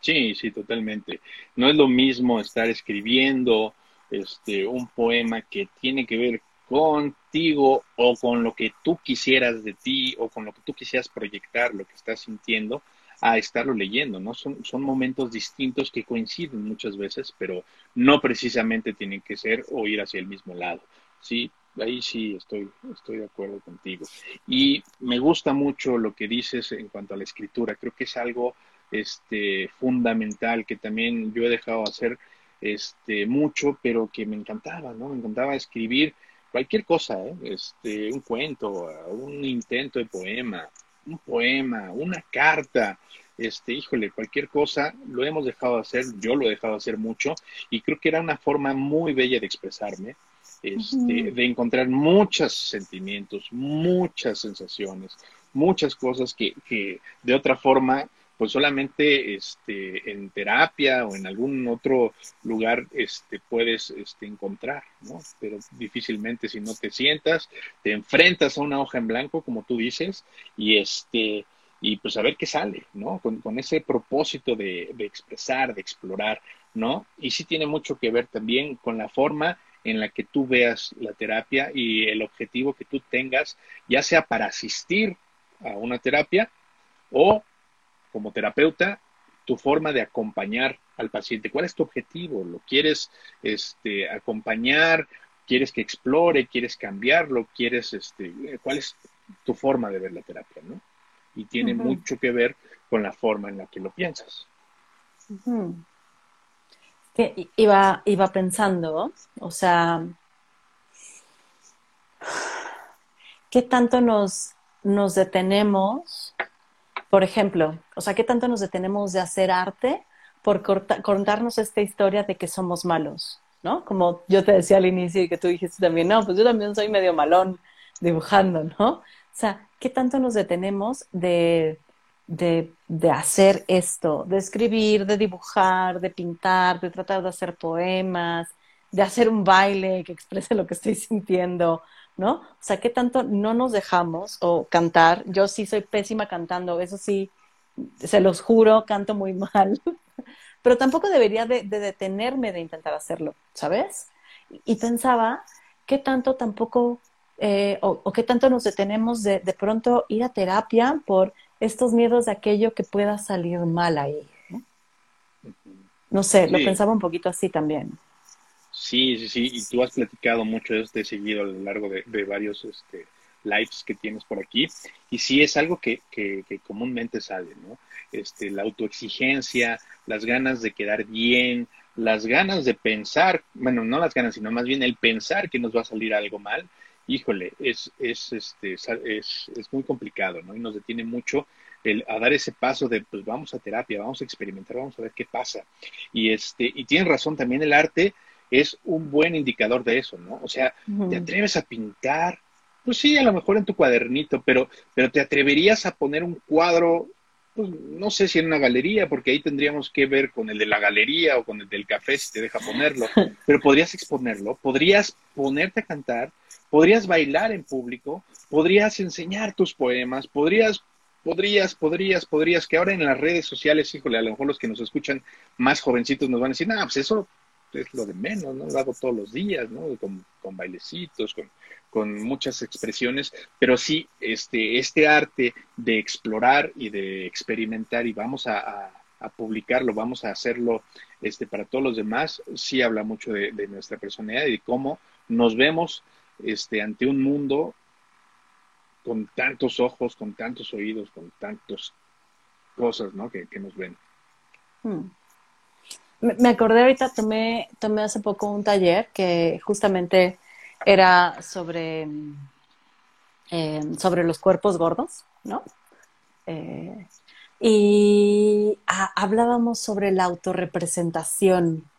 B: Sí, sí, totalmente. No es lo mismo estar escribiendo este, un poema que tiene que ver contigo o con lo que tú quisieras de ti o con lo que tú quisieras proyectar, lo que estás sintiendo, a estarlo leyendo, ¿no? Son, son momentos distintos que coinciden muchas veces, pero no precisamente tienen que ser o ir hacia el mismo lado, ¿sí? ahí sí estoy, estoy de acuerdo contigo. Y me gusta mucho lo que dices en cuanto a la escritura. Creo que es algo este, fundamental que también yo he dejado hacer este, mucho, pero que me encantaba, ¿no? Me encantaba escribir cualquier cosa, ¿eh? este, un cuento, un intento de poema, un poema, una carta, este, híjole, cualquier cosa, lo hemos dejado de hacer, yo lo he dejado de hacer mucho, y creo que era una forma muy bella de expresarme, este, de encontrar muchos sentimientos, muchas sensaciones, muchas cosas que, que de otra forma pues solamente este, en terapia o en algún otro lugar este, puedes este, encontrar, ¿no? Pero difícilmente si no te sientas, te enfrentas a una hoja en blanco, como tú dices, y este y pues a ver qué sale, ¿no? Con, con ese propósito de, de, expresar, de explorar, ¿no? Y sí tiene mucho que ver también con la forma en la que tú veas la terapia y el objetivo que tú tengas, ya sea para asistir a una terapia o como terapeuta, tu forma de acompañar al paciente. ¿Cuál es tu objetivo? ¿Lo quieres este, acompañar? ¿Quieres que explore? ¿Quieres cambiarlo? ¿Quieres, este, cuál es tu forma de ver la terapia? ¿no? Y tiene mucho que ver con la forma en la que lo piensas.
A: que iba, iba pensando, o sea, ¿qué tanto nos, nos detenemos por ejemplo, o sea, ¿qué tanto nos detenemos de hacer arte por contarnos esta historia de que somos malos? ¿No? Como yo te decía al inicio y que tú dijiste también, no, pues yo también soy medio malón dibujando, ¿no? O sea, ¿qué tanto nos detenemos de, de, de, hacer esto, de escribir, de dibujar, de pintar, de tratar de hacer poemas, de hacer un baile que exprese lo que estoy sintiendo, ¿no? O sea, ¿qué tanto no nos dejamos o cantar? Yo sí soy pésima cantando, eso sí, se los juro, canto muy mal, pero tampoco debería de, detenerme de intentar hacerlo, ¿sabes? Y pensaba, ¿qué tanto tampoco, eh, o, qué tanto nos detenemos de, de pronto ir a terapia por estos miedos de aquello que pueda salir mal ahí? No, sé, lo pensaba un poquito así también.
B: Sí, sí, sí, y tú has platicado mucho de este seguido a lo largo de, varios este, lives que tienes por aquí, y sí es algo que, que, comúnmente sale, ¿no? Este, la autoexigencia, las ganas de quedar bien, las ganas de pensar, bueno, no las ganas, sino más bien el pensar que nos va a salir algo mal, híjole, es, es, este, es, es muy complicado, ¿no? Y nos detiene mucho el, a dar ese paso de, pues vamos a terapia, vamos a experimentar, vamos a ver qué pasa. Y, este, y tienes razón, también el arte es un buen indicador de eso, ¿no? O sea, te atreves a pintar, pues sí, a lo mejor en tu cuadernito, pero, pero te atreverías a poner un cuadro, pues no sé si en una galería, porque ahí tendríamos que ver con el de la galería o con el del café si te deja ponerlo, pero podrías exponerlo, podrías ponerte a cantar, podrías bailar en público, podrías enseñar tus poemas, podrías podrías, podrías, podrías, que ahora en las redes sociales, híjole, a lo mejor los que nos escuchan más jovencitos nos van a decir, no, pues eso es lo de menos, ¿no? Lo hago todos los días, ¿no? Con, con bailecitos, con, con, muchas expresiones, pero sí, este, este arte de explorar y de experimentar y vamos a, a, publicarlo, vamos a hacerlo este, para todos los demás, sí habla mucho de, nuestra personalidad y de cómo nos vemos este, ante un mundo con tantos ojos, con tantos oídos, con tantas cosas, ¿no? Que, que nos ven.
A: Hmm. Me acordé ahorita, tomé, tomé hace poco un taller que justamente era sobre, eh, sobre los cuerpos gordos, ¿no? Eh, y hablábamos sobre la autorrepresentación,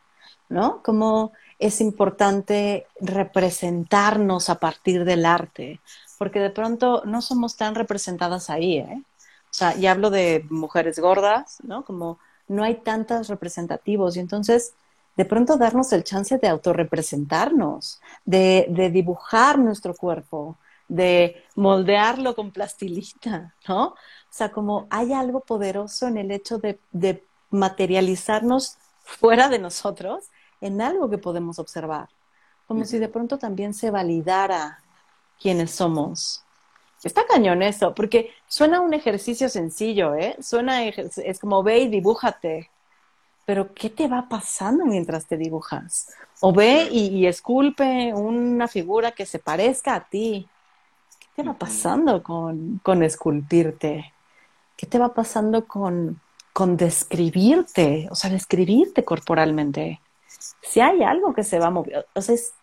A: ¿no? Cómo es importante representarnos a partir del arte, porque de pronto no somos tan representadas ahí, ¿eh? O sea, y hablo de mujeres gordas, ¿no? Como no hay tantos representativos y entonces de pronto darnos el chance de autorrepresentarnos, de, de dibujar nuestro cuerpo, de moldearlo con plastilina, ¿no? O sea, como hay algo poderoso en el hecho de, de materializarnos fuera de nosotros en algo que podemos observar, como si de pronto también se validara quiénes somos. Está cañón eso, porque suena un ejercicio sencillo, ¿eh? Suena, es como ve y dibújate. pero ¿qué te va pasando mientras te dibujas? O ve y, esculpe una figura que se parezca a ti. ¿Qué te va pasando con, con esculpirte? ¿Qué te va pasando con, con describirte? O sea, describirte corporalmente. Si hay algo que se va mover, o sea, es,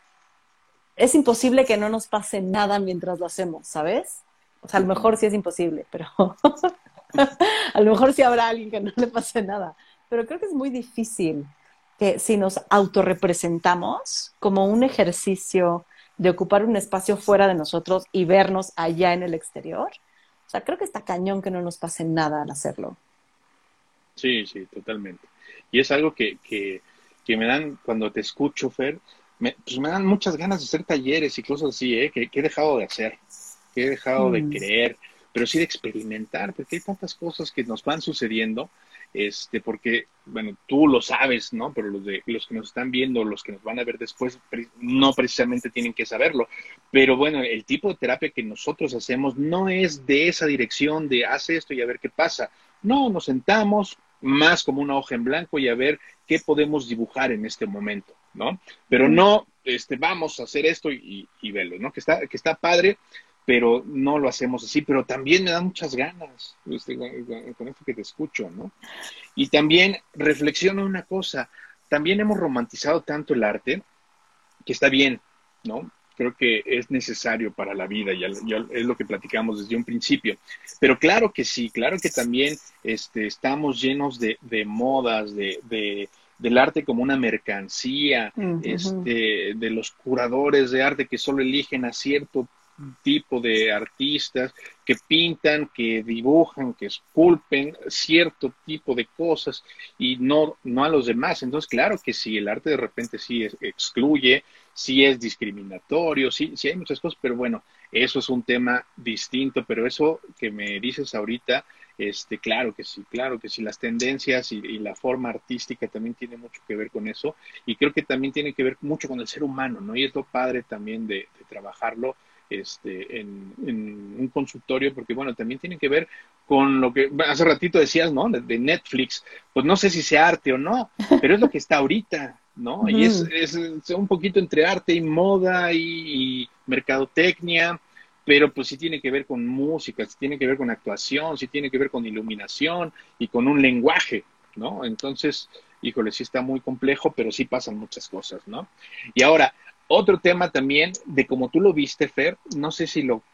A: es imposible que no nos pase nada mientras lo hacemos, ¿sabes? O sea, a lo mejor sí es imposible, pero a lo mejor sí habrá alguien que no le pase nada pero creo que es muy difícil que si nos autorrepresentamos como un ejercicio de ocupar un espacio fuera de nosotros y vernos allá en el exterior, o sea, creo que está cañón que no nos pase nada al hacerlo.
B: Sí, sí, totalmente. Y es algo que, que, que me dan, cuando te escucho, Fer, me, pues me dan muchas ganas de hacer talleres y cosas así, ¿eh? que, he dejado de hacer, que he dejado de creer, mm. pero sí de experimentar, porque hay tantas cosas que nos van sucediendo este, porque, bueno, tú lo sabes, ¿no? Pero los, de, los que nos están viendo, los que nos van a ver después, no precisamente tienen que saberlo. Pero bueno, el tipo de terapia que nosotros hacemos no es de esa dirección de haz esto y a ver qué pasa. No, nos sentamos más como una hoja en blanco y a ver qué podemos dibujar en este momento, ¿no? Pero no, este, vamos a hacer esto y, y, verlo, ¿no? Que está, que está padre, pero no lo hacemos así, pero también me da muchas ganas este, con esto que te escucho, ¿no? Y también reflexiono una cosa, también hemos romantizado tanto el arte, que está bien, ¿no? Creo que es necesario para la vida, y es lo que platicamos desde un principio. Pero claro que sí, claro que también este, estamos llenos de, modas, de, del arte como una mercancía, este, de los curadores de arte que solo eligen a cierto tipo de artistas que pintan, que dibujan, que esculpen cierto tipo de cosas y no, no a los demás. Entonces, claro que sí, el arte de repente sí excluye, sí es discriminatorio, sí, sí hay muchas cosas, pero bueno, eso es un tema distinto, pero eso que me dices ahorita, este, claro que sí, claro que sí, las tendencias y, la forma artística también tiene mucho que ver con eso y creo que también tiene que ver mucho con el ser humano, ¿no? Y es lo padre también de trabajarlo este, en, un consultorio, porque bueno, también tiene que ver con lo que hace ratito decías, ¿no? De, Netflix, pues no sé si sea arte o no, pero es lo que está ahorita, ¿no? Y es, es, un poquito entre arte y moda y, mercadotecnia, pero pues sí tiene que ver con música, sí tiene que ver con actuación, sí tiene que ver con iluminación y con un lenguaje, ¿no? Entonces, híjole, sí está muy complejo, pero sí pasan muchas cosas, ¿no? Y ahora, otro tema también de como tú lo viste, Fer, no sé si lo,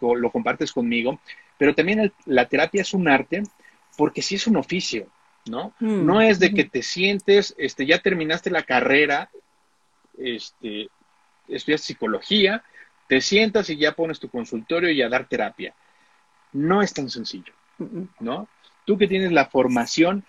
B: lo compartes conmigo, pero también la terapia es un arte porque sí es un oficio, ¿no? Mm. No es de que te sientes, este, ya terminaste la carrera, este, estudias psicología, te sientas y ya pones tu consultorio y a dar terapia. No es tan sencillo, ¿no? Tú que tienes la formación,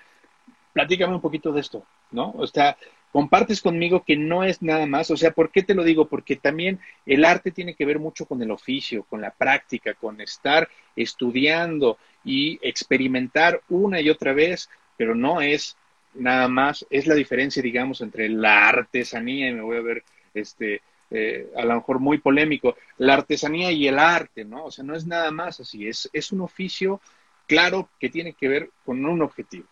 B: platícame un poquito de esto, ¿no? O sea, compartes conmigo que no es nada más, o sea, ¿por qué te lo digo? Porque también el arte tiene que ver mucho con el oficio, con la práctica, con estar estudiando y experimentar una y otra vez, pero no es nada más, es la diferencia, digamos, entre la artesanía, y me voy a ver, este, eh, a lo mejor muy polémico, la artesanía y el arte, ¿no? O sea, no es nada más así, es, es un oficio claro que tiene que ver con un objetivo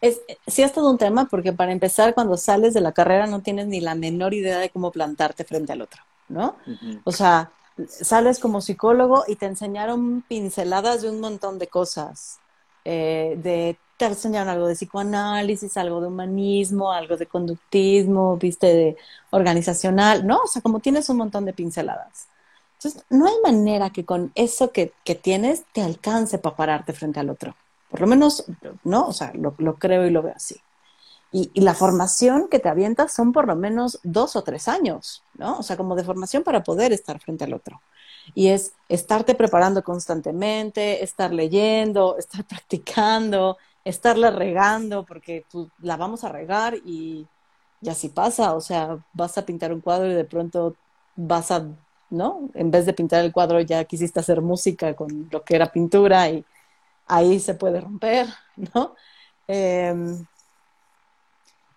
A: es, sí es todo un tema porque para empezar, cuando sales de la carrera no tienes ni la menor idea de cómo plantarte frente al otro, ¿no? O sea, sales como psicólogo y te enseñaron pinceladas de un montón de cosas. Eh, de, te enseñaron algo de psicoanálisis, algo de humanismo, algo de conductismo, viste, de organizacional, ¿no? O sea, como tienes un montón de pinceladas. Entonces, no hay manera que con eso que, que tienes te alcance para pararte frente al otro. Por lo menos, ¿no? O sea, lo, creo y lo veo así. Y, la formación que te avientas son por lo menos dos o tres años, ¿no? O sea, como de formación para poder estar frente al otro. Y es estarte preparando constantemente, estar leyendo, estar practicando, estarla regando, porque tú, la vamos a regar y, y así pasa. O sea, vas a pintar un cuadro y de pronto vas a, ¿no? En vez de pintar el cuadro ya quisiste hacer música con lo que era pintura y ahí se puede romper, ¿no? Em,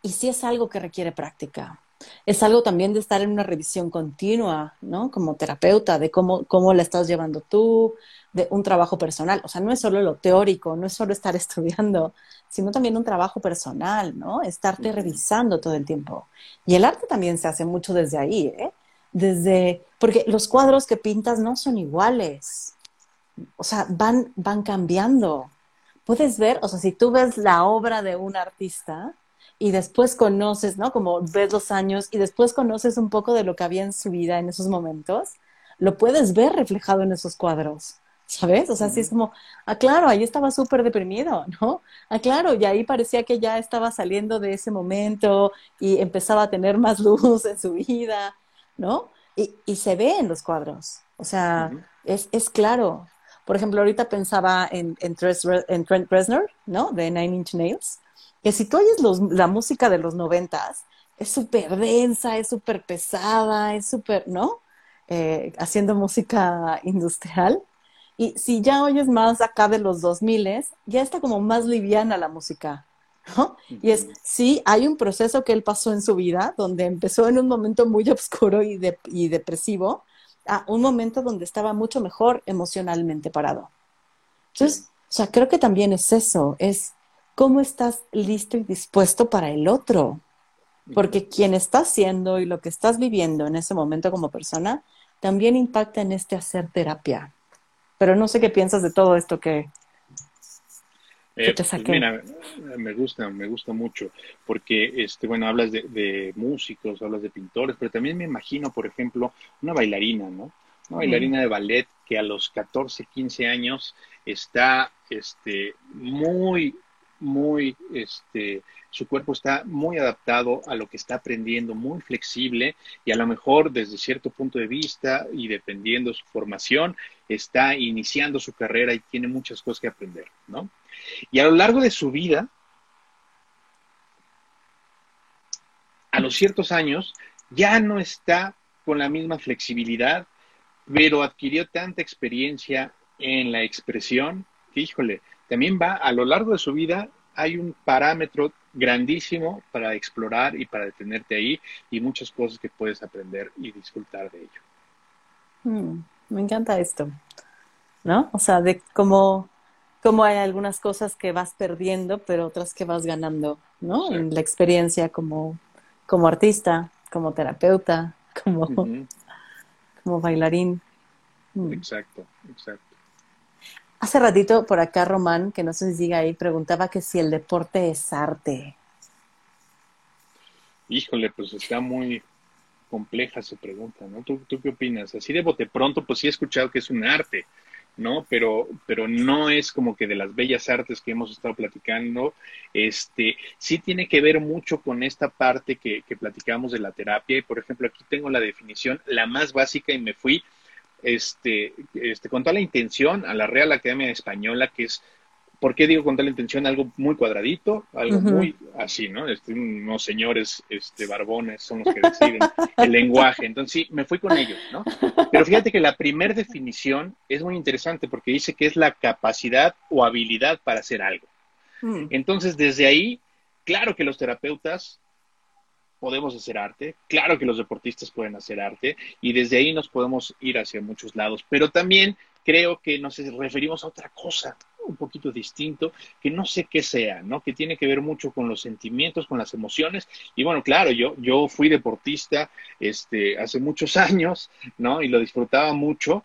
A: y sí es algo que requiere práctica. Es algo también de estar en una revisión continua, ¿no? Como terapeuta, de cómo, cómo la estás llevando tú, de un trabajo personal. O sea, no es solo lo teórico, no es solo estar estudiando, sino también un trabajo personal, ¿no? Estarte revisando todo el tiempo. Y el arte también se hace mucho desde ahí, ¿eh? Desde, porque los cuadros que pintas no son iguales. O sea, van, van cambiando. Puedes ver, o sea, si tú ves la obra de un artista, y después conoces, ¿no? Como ves los años y después conoces un poco de lo que había en su vida en esos momentos, lo puedes ver reflejado en esos cuadros. ¿Sabes? O sea, sí es como, ah, claro, ahí estaba súper deprimido, ¿no? Ah, claro, y ahí parecía que ya estaba saliendo de ese momento y empezaba a tener más luz en su vida, ¿no? Y, y se ve en los cuadros, o sea, es, es claro. Por ejemplo, ahorita pensaba en, en, en Trent Reznor, ¿no? De Nine Inch Nails, que si tú oyes la música de los noventas, es súper densa, es súper pesada, es súper, ¿no? Eh, haciendo música industrial. Y si ya oyes más acá de los 2000, ya está como más liviana la música, ¿no? Y es, sí, hay un proceso que él pasó en su vida, donde empezó en un momento muy oscuro y, y depresivo, a un momento donde estaba mucho mejor emocionalmente parado. Entonces, o sea, creo que también es eso, es cómo estás listo y dispuesto para el otro. Porque quien estás siendo y lo que estás viviendo en ese momento como persona también impacta en este hacer terapia. Pero no sé qué piensas de todo esto que,
B: eh, te pues saqué. mira, me gusta, me gusta mucho, porque, este, bueno, hablas de, de, músicos, hablas de pintores, pero también me imagino, por ejemplo, una bailarina, ¿no? Una bailarina de ballet que a los 14, 15 años está, este, muy muy, este, su cuerpo está muy adaptado a lo que está aprendiendo, muy flexible y a lo mejor desde cierto punto de vista y dependiendo de su formación, está iniciando su carrera y tiene muchas cosas que aprender, ¿no? Y a lo largo de su vida, a los ciertos años, ya no está con la misma flexibilidad, pero adquirió tanta experiencia en la expresión que, híjole, también va a lo largo de su vida, hay un parámetro grandísimo para explorar y para detenerte ahí y muchas cosas que puedes aprender y disfrutar de ello.
A: Mm, me encanta esto, ¿no? O sea, de cómo, cómo hay algunas cosas que vas perdiendo, pero otras que vas ganando, ¿no? En la experiencia como, como artista, como terapeuta, como, como bailarín.
B: Mm. Exacto, exacto.
A: Hace ratito por acá Román, que no sé si sigue ahí, preguntaba que si el deporte es arte.
B: Híjole, pues está muy compleja su pregunta, ¿no? ¿Tú, qué opinas? Así de bote pronto, pues sí he escuchado que es un arte, ¿no? Pero, pero no es como que de las bellas artes que hemos estado platicando, este, sí tiene que ver mucho con esta parte que, que platicamos de la terapia, y por ejemplo, aquí tengo la definición, la más básica, y me fui este, este, con toda la intención a la Real Academia Española, que es, ¿por qué digo con toda la intención? Algo muy cuadradito, algo muy así, ¿no? Este, unos señores este, barbones son los que deciden el lenguaje. Entonces, sí, me fui con ellos, ¿no? Pero fíjate que la primera definición es muy interesante porque dice que es la capacidad o habilidad para hacer algo. Mm. Entonces, desde ahí, claro que los terapeutas podemos hacer arte, claro que los deportistas pueden hacer arte y desde ahí nos podemos ir hacia muchos lados, pero también creo que nos referimos a otra cosa un poquito distinto, que no sé qué sea, ¿no? Que tiene que ver mucho con los sentimientos, con las emociones. Y bueno, claro, yo, yo fui deportista este, hace muchos años, ¿no? Y lo disfrutaba mucho,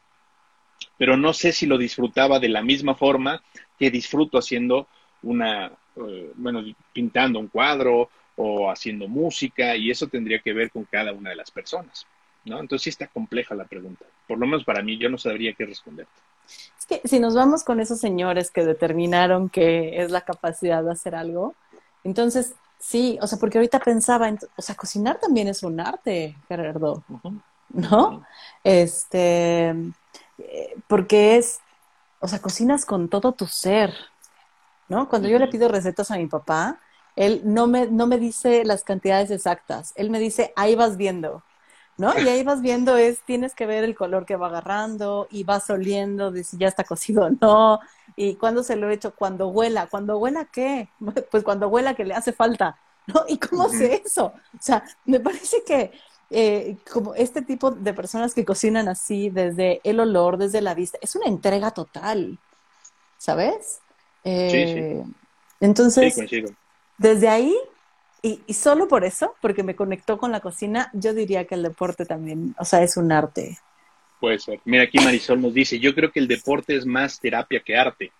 B: pero no sé si lo disfrutaba de la misma forma que disfruto haciendo una, eh, bueno, pintando un cuadro o haciendo música, y eso tendría que ver con cada una de las personas, ¿no? Entonces sí está compleja la pregunta. Por lo menos para mí, yo no sabría qué responderte.
A: Es que si nos vamos con esos señores que determinaron que es la capacidad de hacer algo, entonces sí, o sea, porque ahorita pensaba, en, o sea, cocinar también es un arte, Gerardo, ¿no? Este, eh, porque es, o sea, cocinas con todo tu ser, ¿no? Cuando yo le pido recetas a mi papá, él no me, no me dice las cantidades exactas, él me dice, ahí vas viendo, ¿no? Y ahí vas viendo es, tienes que ver el color que va agarrando y vas oliendo de si ya está cocido o no, y cuándo se lo he hecho, cuando huela, cuando huela qué, pues cuando huela que le hace falta, ¿no? ¿Y cómo sé eso? O sea, me parece que eh, como este tipo de personas que cocinan así, desde el olor, desde la vista, es una entrega total, ¿sabes?
B: sí, sí.
A: Entonces, desde ahí, y, y, solo por eso, porque me conectó con la cocina, yo diría que el deporte también, o sea, es un arte.
B: Puede ser. Mira, aquí Marisol nos dice, yo creo que el deporte es más terapia que arte.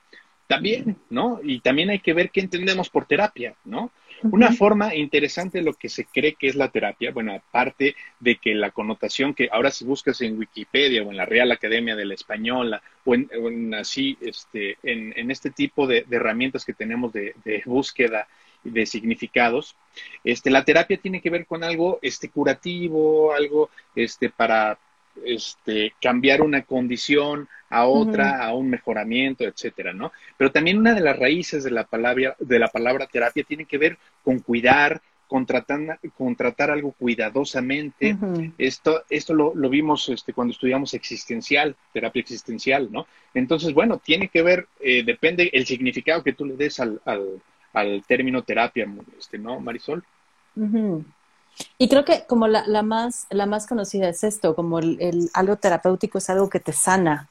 B: También, ¿no? Y también hay que ver qué entendemos por terapia, ¿no? Una forma interesante de lo que se cree que es la terapia, bueno, aparte de que la connotación que ahora si buscas en Wikipedia o en la Real Academia de la Española o en, así, este, en, este tipo de, herramientas que tenemos de, de búsqueda de significados, este, la terapia tiene que ver con algo este, curativo, algo este, para este, cambiar una condición a otra, a un mejoramiento, etcétera, ¿no? Pero también una de las raíces de la palabra, de la palabra terapia tiene que ver con cuidar, con tratar, algo cuidadosamente. Esto, esto lo, vimos este, cuando estudiamos existencial, terapia existencial, ¿no? Entonces, bueno, tiene que ver, eh, depende el significado que tú le des al, al, al término terapia, este, ¿no, Marisol?
A: Y creo que como la, la, más, la más conocida es esto, como el, el algo terapéutico es algo que te sana,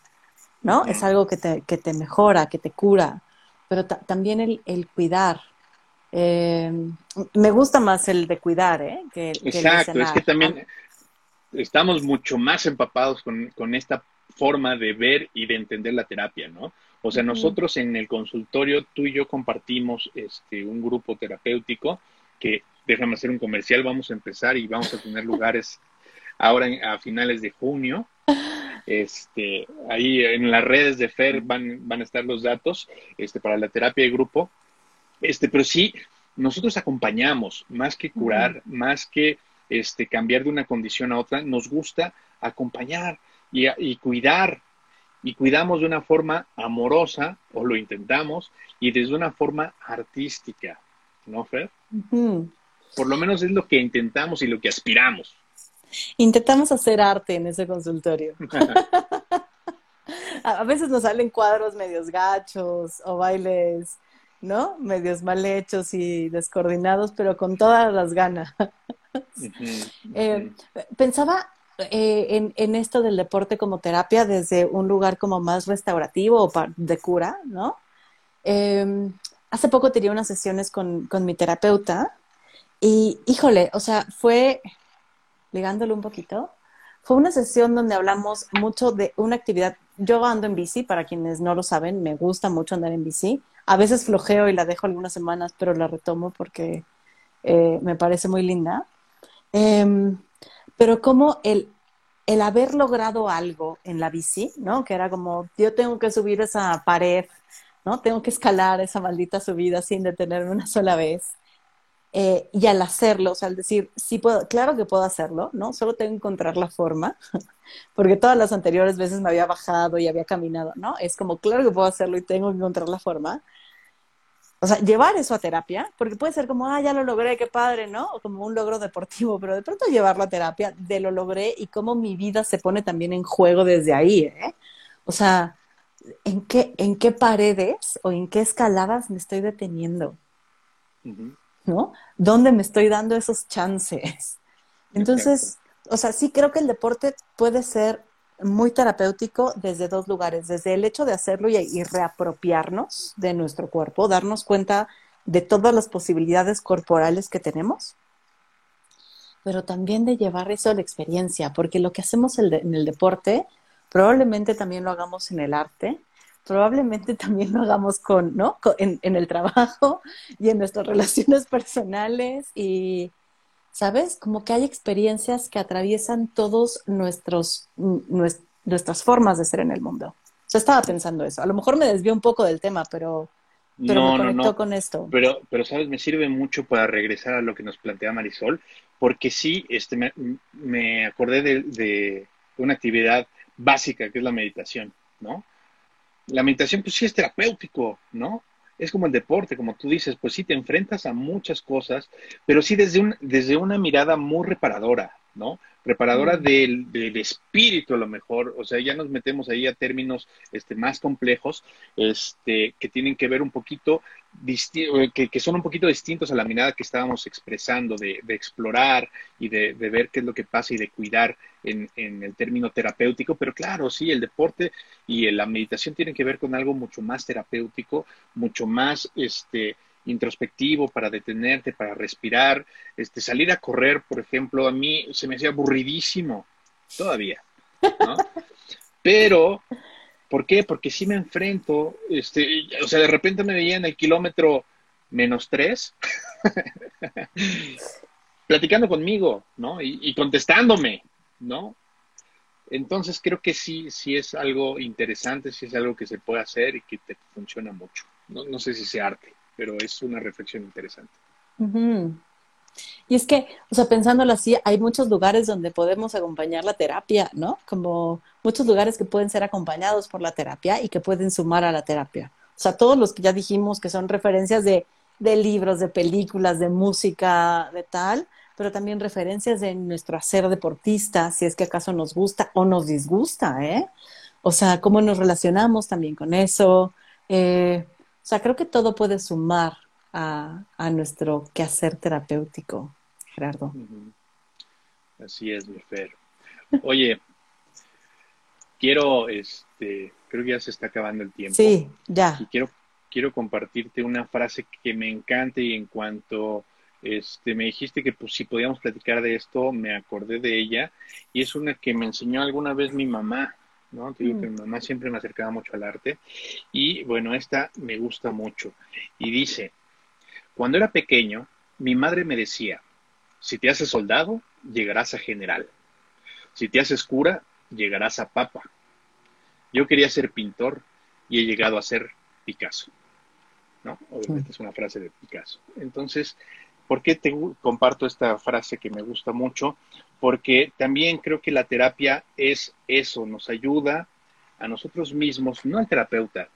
A: ¿no? Es algo que te, que te mejora, que te cura, pero también el, el cuidar. Eh, me gusta más el de cuidar, ¿eh? Que,
B: Exacto, es que también estamos mucho más empapados con, con, esta forma de ver y de entender la terapia, ¿no? O sea, nosotros en el consultorio, tú y yo compartimos este, un grupo terapéutico que déjame hacer un comercial, vamos a empezar y vamos a tener lugares ahora a finales de junio. Este, ahí en las redes de FER van, van a estar los datos este, para la terapia de grupo. Este, pero sí, nosotros acompañamos, más que curar, más que este, cambiar de una condición a otra, nos gusta acompañar y, y cuidar. Y cuidamos de una forma amorosa, o lo intentamos, y desde una forma artística, ¿no, Fer? Por lo menos es lo que intentamos y lo que aspiramos.
A: Intentamos hacer arte en ese consultorio. a veces nos salen cuadros medios gachos o bailes, ¿no? Medios mal hechos y descoordinados, pero con todas las ganas. Eh, pensaba eh, en, esto del deporte como terapia desde un lugar como más restaurativo o de cura, ¿no? Em, hace poco tenía unas sesiones con, con mi terapeuta y híjole, o sea, fue, ligándolo un poquito, fue una sesión donde hablamos mucho de una actividad. Yo ando en bici, para quienes no lo saben, me gusta mucho andar en bici. A veces flojeo y la dejo algunas semanas, pero la retomo porque eh, me parece muy linda. Em, pero como el, el haber logrado algo en la bici, ¿no? Que era como, yo tengo que subir esa pared, ¿no? Tengo que escalar esa maldita subida sin detenerme una sola vez. Eh, y al hacerlo, o sea, al decir, sí puedo, claro que puedo hacerlo, ¿no? Solo tengo que encontrar la forma, porque todas las anteriores veces me había bajado y había caminado, ¿no? Es como, claro que puedo hacerlo y tengo que encontrar la forma. O sea, llevar eso a terapia, porque puede ser como, ah, ya lo logré, qué padre, ¿no? O como un logro deportivo, pero de pronto llevarlo a terapia, de lo logré y cómo mi vida se pone también en juego desde ahí, ¿eh? O sea, ¿en qué, en qué paredes o en qué escaladas me estoy deteniendo? ¿no? ¿Dónde me estoy dando esos chances? Entonces, o sea, sí creo que el deporte puede ser muy terapéutico desde dos lugares, desde el hecho de hacerlo y, reapropiarnos de nuestro cuerpo, darnos cuenta de todas las posibilidades corporales que tenemos, pero también de llevar eso a la experiencia, porque lo que hacemos en el deporte probablemente también lo hagamos en el arte, probablemente también lo hagamos con, ¿no? en, el trabajo y en nuestras relaciones personales y, ¿sabes? Como que hay experiencias que atraviesan todos nuestros, nuestras formas de ser en el mundo. Yo estaba pensando eso. A lo mejor me desvió un poco del tema, pero, pero me conectó con esto.
B: Pero, pero, ¿sabes? Me sirve mucho para regresar a lo que nos plantea Marisol, porque sí, este, me, me acordé de, de una actividad básica que es la meditación, ¿no? la meditación pues sí es terapéutico, ¿no? Es como el deporte, como tú dices, pues sí te enfrentas a muchas cosas, pero sí desde, un, desde una mirada muy reparadora, ¿no? Reparadora del, del, espíritu a lo mejor, o sea, ya nos metemos ahí a términos este, más complejos, este, que tienen que ver un poquito, eh, que, que, son un poquito distintos a la mirada que estábamos expresando, de, de explorar y de, de, ver qué es lo que pasa y de cuidar en, en, el término terapéutico, pero claro, sí, el deporte y la meditación tienen que ver con algo mucho más terapéutico, mucho más, este, introspectivo para detenerte, para respirar, este, salir a correr, por ejemplo, a mí se me hacía aburridísimo todavía, ¿no? Pero, ¿por qué? Porque si me enfrento, este, o sea, de repente me veía en el kilómetro menos tres, platicando conmigo, ¿no? Y, y, contestándome, ¿no? Entonces creo que sí, sí es algo interesante, sí es algo que se puede hacer y que te funciona mucho. No, no sé si sea arte pero es una reflexión interesante.
A: Y es que, o sea, pensándolo así, hay muchos lugares donde podemos acompañar la terapia, ¿no? Como muchos lugares que pueden ser acompañados por la terapia y que pueden sumar a la terapia. O sea, todos los que ya dijimos que son referencias de, de libros, de películas, de música, de tal, pero también referencias de nuestro hacer deportista, si es que acaso nos gusta o nos disgusta, ¿eh? O sea, cómo nos relacionamos también con eso. Eh, o sea, creo que todo puede sumar a, a nuestro quehacer terapéutico, Gerardo.
B: Así es, mi Fer. Oye, quiero, este, creo que ya se está acabando el tiempo.
A: Sí, ya.
B: Y quiero, quiero compartirte una frase que me encanta y en cuanto este, me dijiste que pues, si podíamos platicar de esto, me acordé de ella y es una que me enseñó alguna vez mi mamá. Que mi mamá siempre me acercaba mucho al arte y bueno, esta me gusta mucho. Y dice, cuando era pequeño, mi madre me decía, si te haces soldado, llegarás a general. Si te haces cura, llegarás a papa. Yo quería ser pintor y he llegado a ser Picasso. ¿No? Obviamente es una frase de Picasso. Entonces, ¿por qué te comparto esta frase que me gusta mucho? Porque también creo que la terapia es eso, nos ayuda a nosotros mismos, no al terapeuta.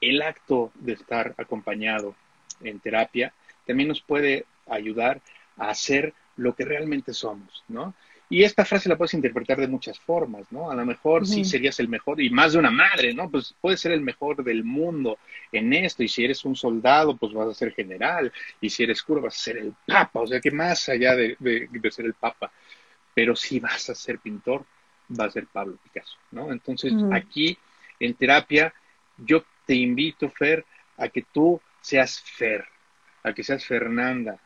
B: El acto de estar acompañado en terapia también nos puede ayudar a hacer lo que realmente somos, ¿no? Y esta frase la puedes interpretar de muchas formas, ¿no? A lo mejor sí serías el mejor, y más de una madre, ¿no? Pues puedes ser el mejor del mundo en esto, y si eres un soldado, pues vas a ser general, y si eres cura, vas a ser el papa, o sea que más allá de, de, ser el papa, pero si vas a ser pintor, va a ser Pablo Picasso, ¿no? Entonces, aquí en terapia, yo te invito, Fer, a que tú seas Fer, a que seas Fernanda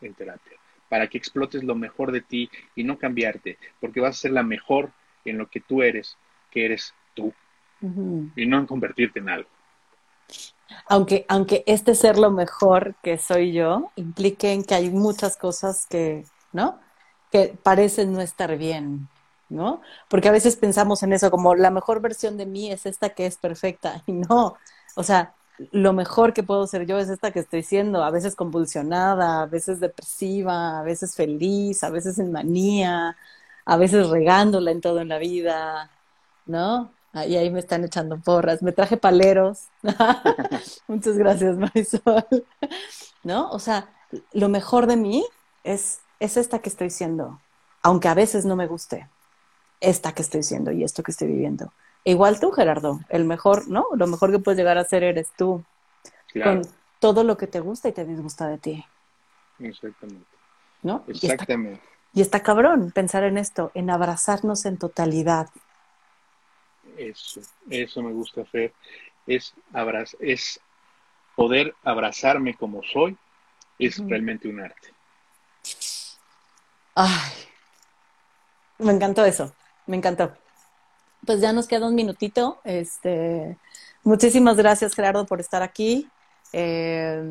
B: en terapia para que explotes lo mejor de ti y no cambiarte, porque vas a ser la mejor en lo que tú eres, que eres tú, y no en convertirte en algo.
A: Aunque, aunque este ser lo mejor que soy yo implique en que hay muchas cosas que, ¿no? Que parecen no estar bien, ¿no? Porque a veces pensamos en eso como la mejor versión de mí es esta que es perfecta, y no, o sea, lo mejor que puedo ser yo es esta que estoy siendo, a veces convulsionada, a veces depresiva, a veces feliz, a veces en manía, a veces regándola en todo en la vida, ¿no? Y ahí me están echando porras. Me traje paleros. Muchas gracias, Marisol. ¿No? O sea, lo mejor de mí es, es esta que estoy siendo, aunque a veces no me guste, esta que estoy siendo y esto que estoy viviendo. Igual tú, Gerardo, el mejor, ¿no? Lo mejor que puedes llegar a ser eres tú. Con todo lo que te gusta y te disgusta de ti.
B: Exactamente.
A: ¿No?
B: Exactamente.
A: Y está, cabrón pensar en esto, en abrazarnos en totalidad.
B: Eso, eso me gusta hacer. Es, abraz es poder abrazarme como soy, es realmente un arte.
A: Ay, me encantó eso, me encantó pues ya nos queda un minutito. Este, muchísimas gracias, Gerardo, por estar aquí. Eh,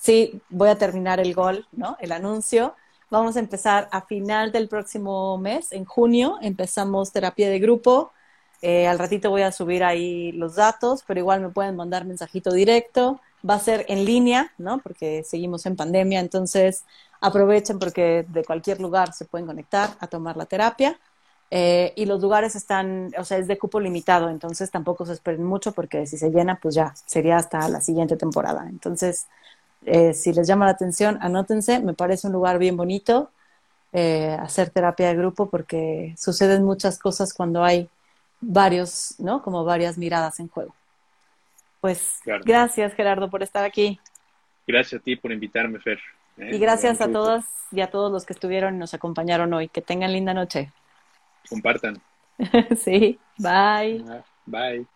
A: sí, voy a terminar el gol, ¿no? El anuncio. Vamos a empezar a final del próximo mes, en junio, empezamos terapia de grupo. Eh, al ratito voy a subir ahí los datos, pero igual me pueden mandar mensajito directo. Va a ser en línea, ¿no? Porque seguimos en pandemia, entonces aprovechen porque de cualquier lugar se pueden conectar a tomar la terapia. Eh, y los lugares están, o sea, es de cupo limitado, entonces tampoco se esperen mucho porque si se llena, pues ya sería hasta la siguiente temporada. Entonces, eh, si les llama la atención, anótense, me parece un lugar bien bonito. eh, hacer terapia de grupo porque suceden muchas cosas cuando hay varios, ¿no? Como varias miradas en juego. Pues gracias Gerardo por estar aquí.
B: Gracias a ti por invitarme, Fer.
A: ¿eh? Y gracias a todos y a todos los que estuvieron y nos acompañaron hoy. Que tengan linda noche.
B: Compartan.
A: sí, bye.
B: Bye.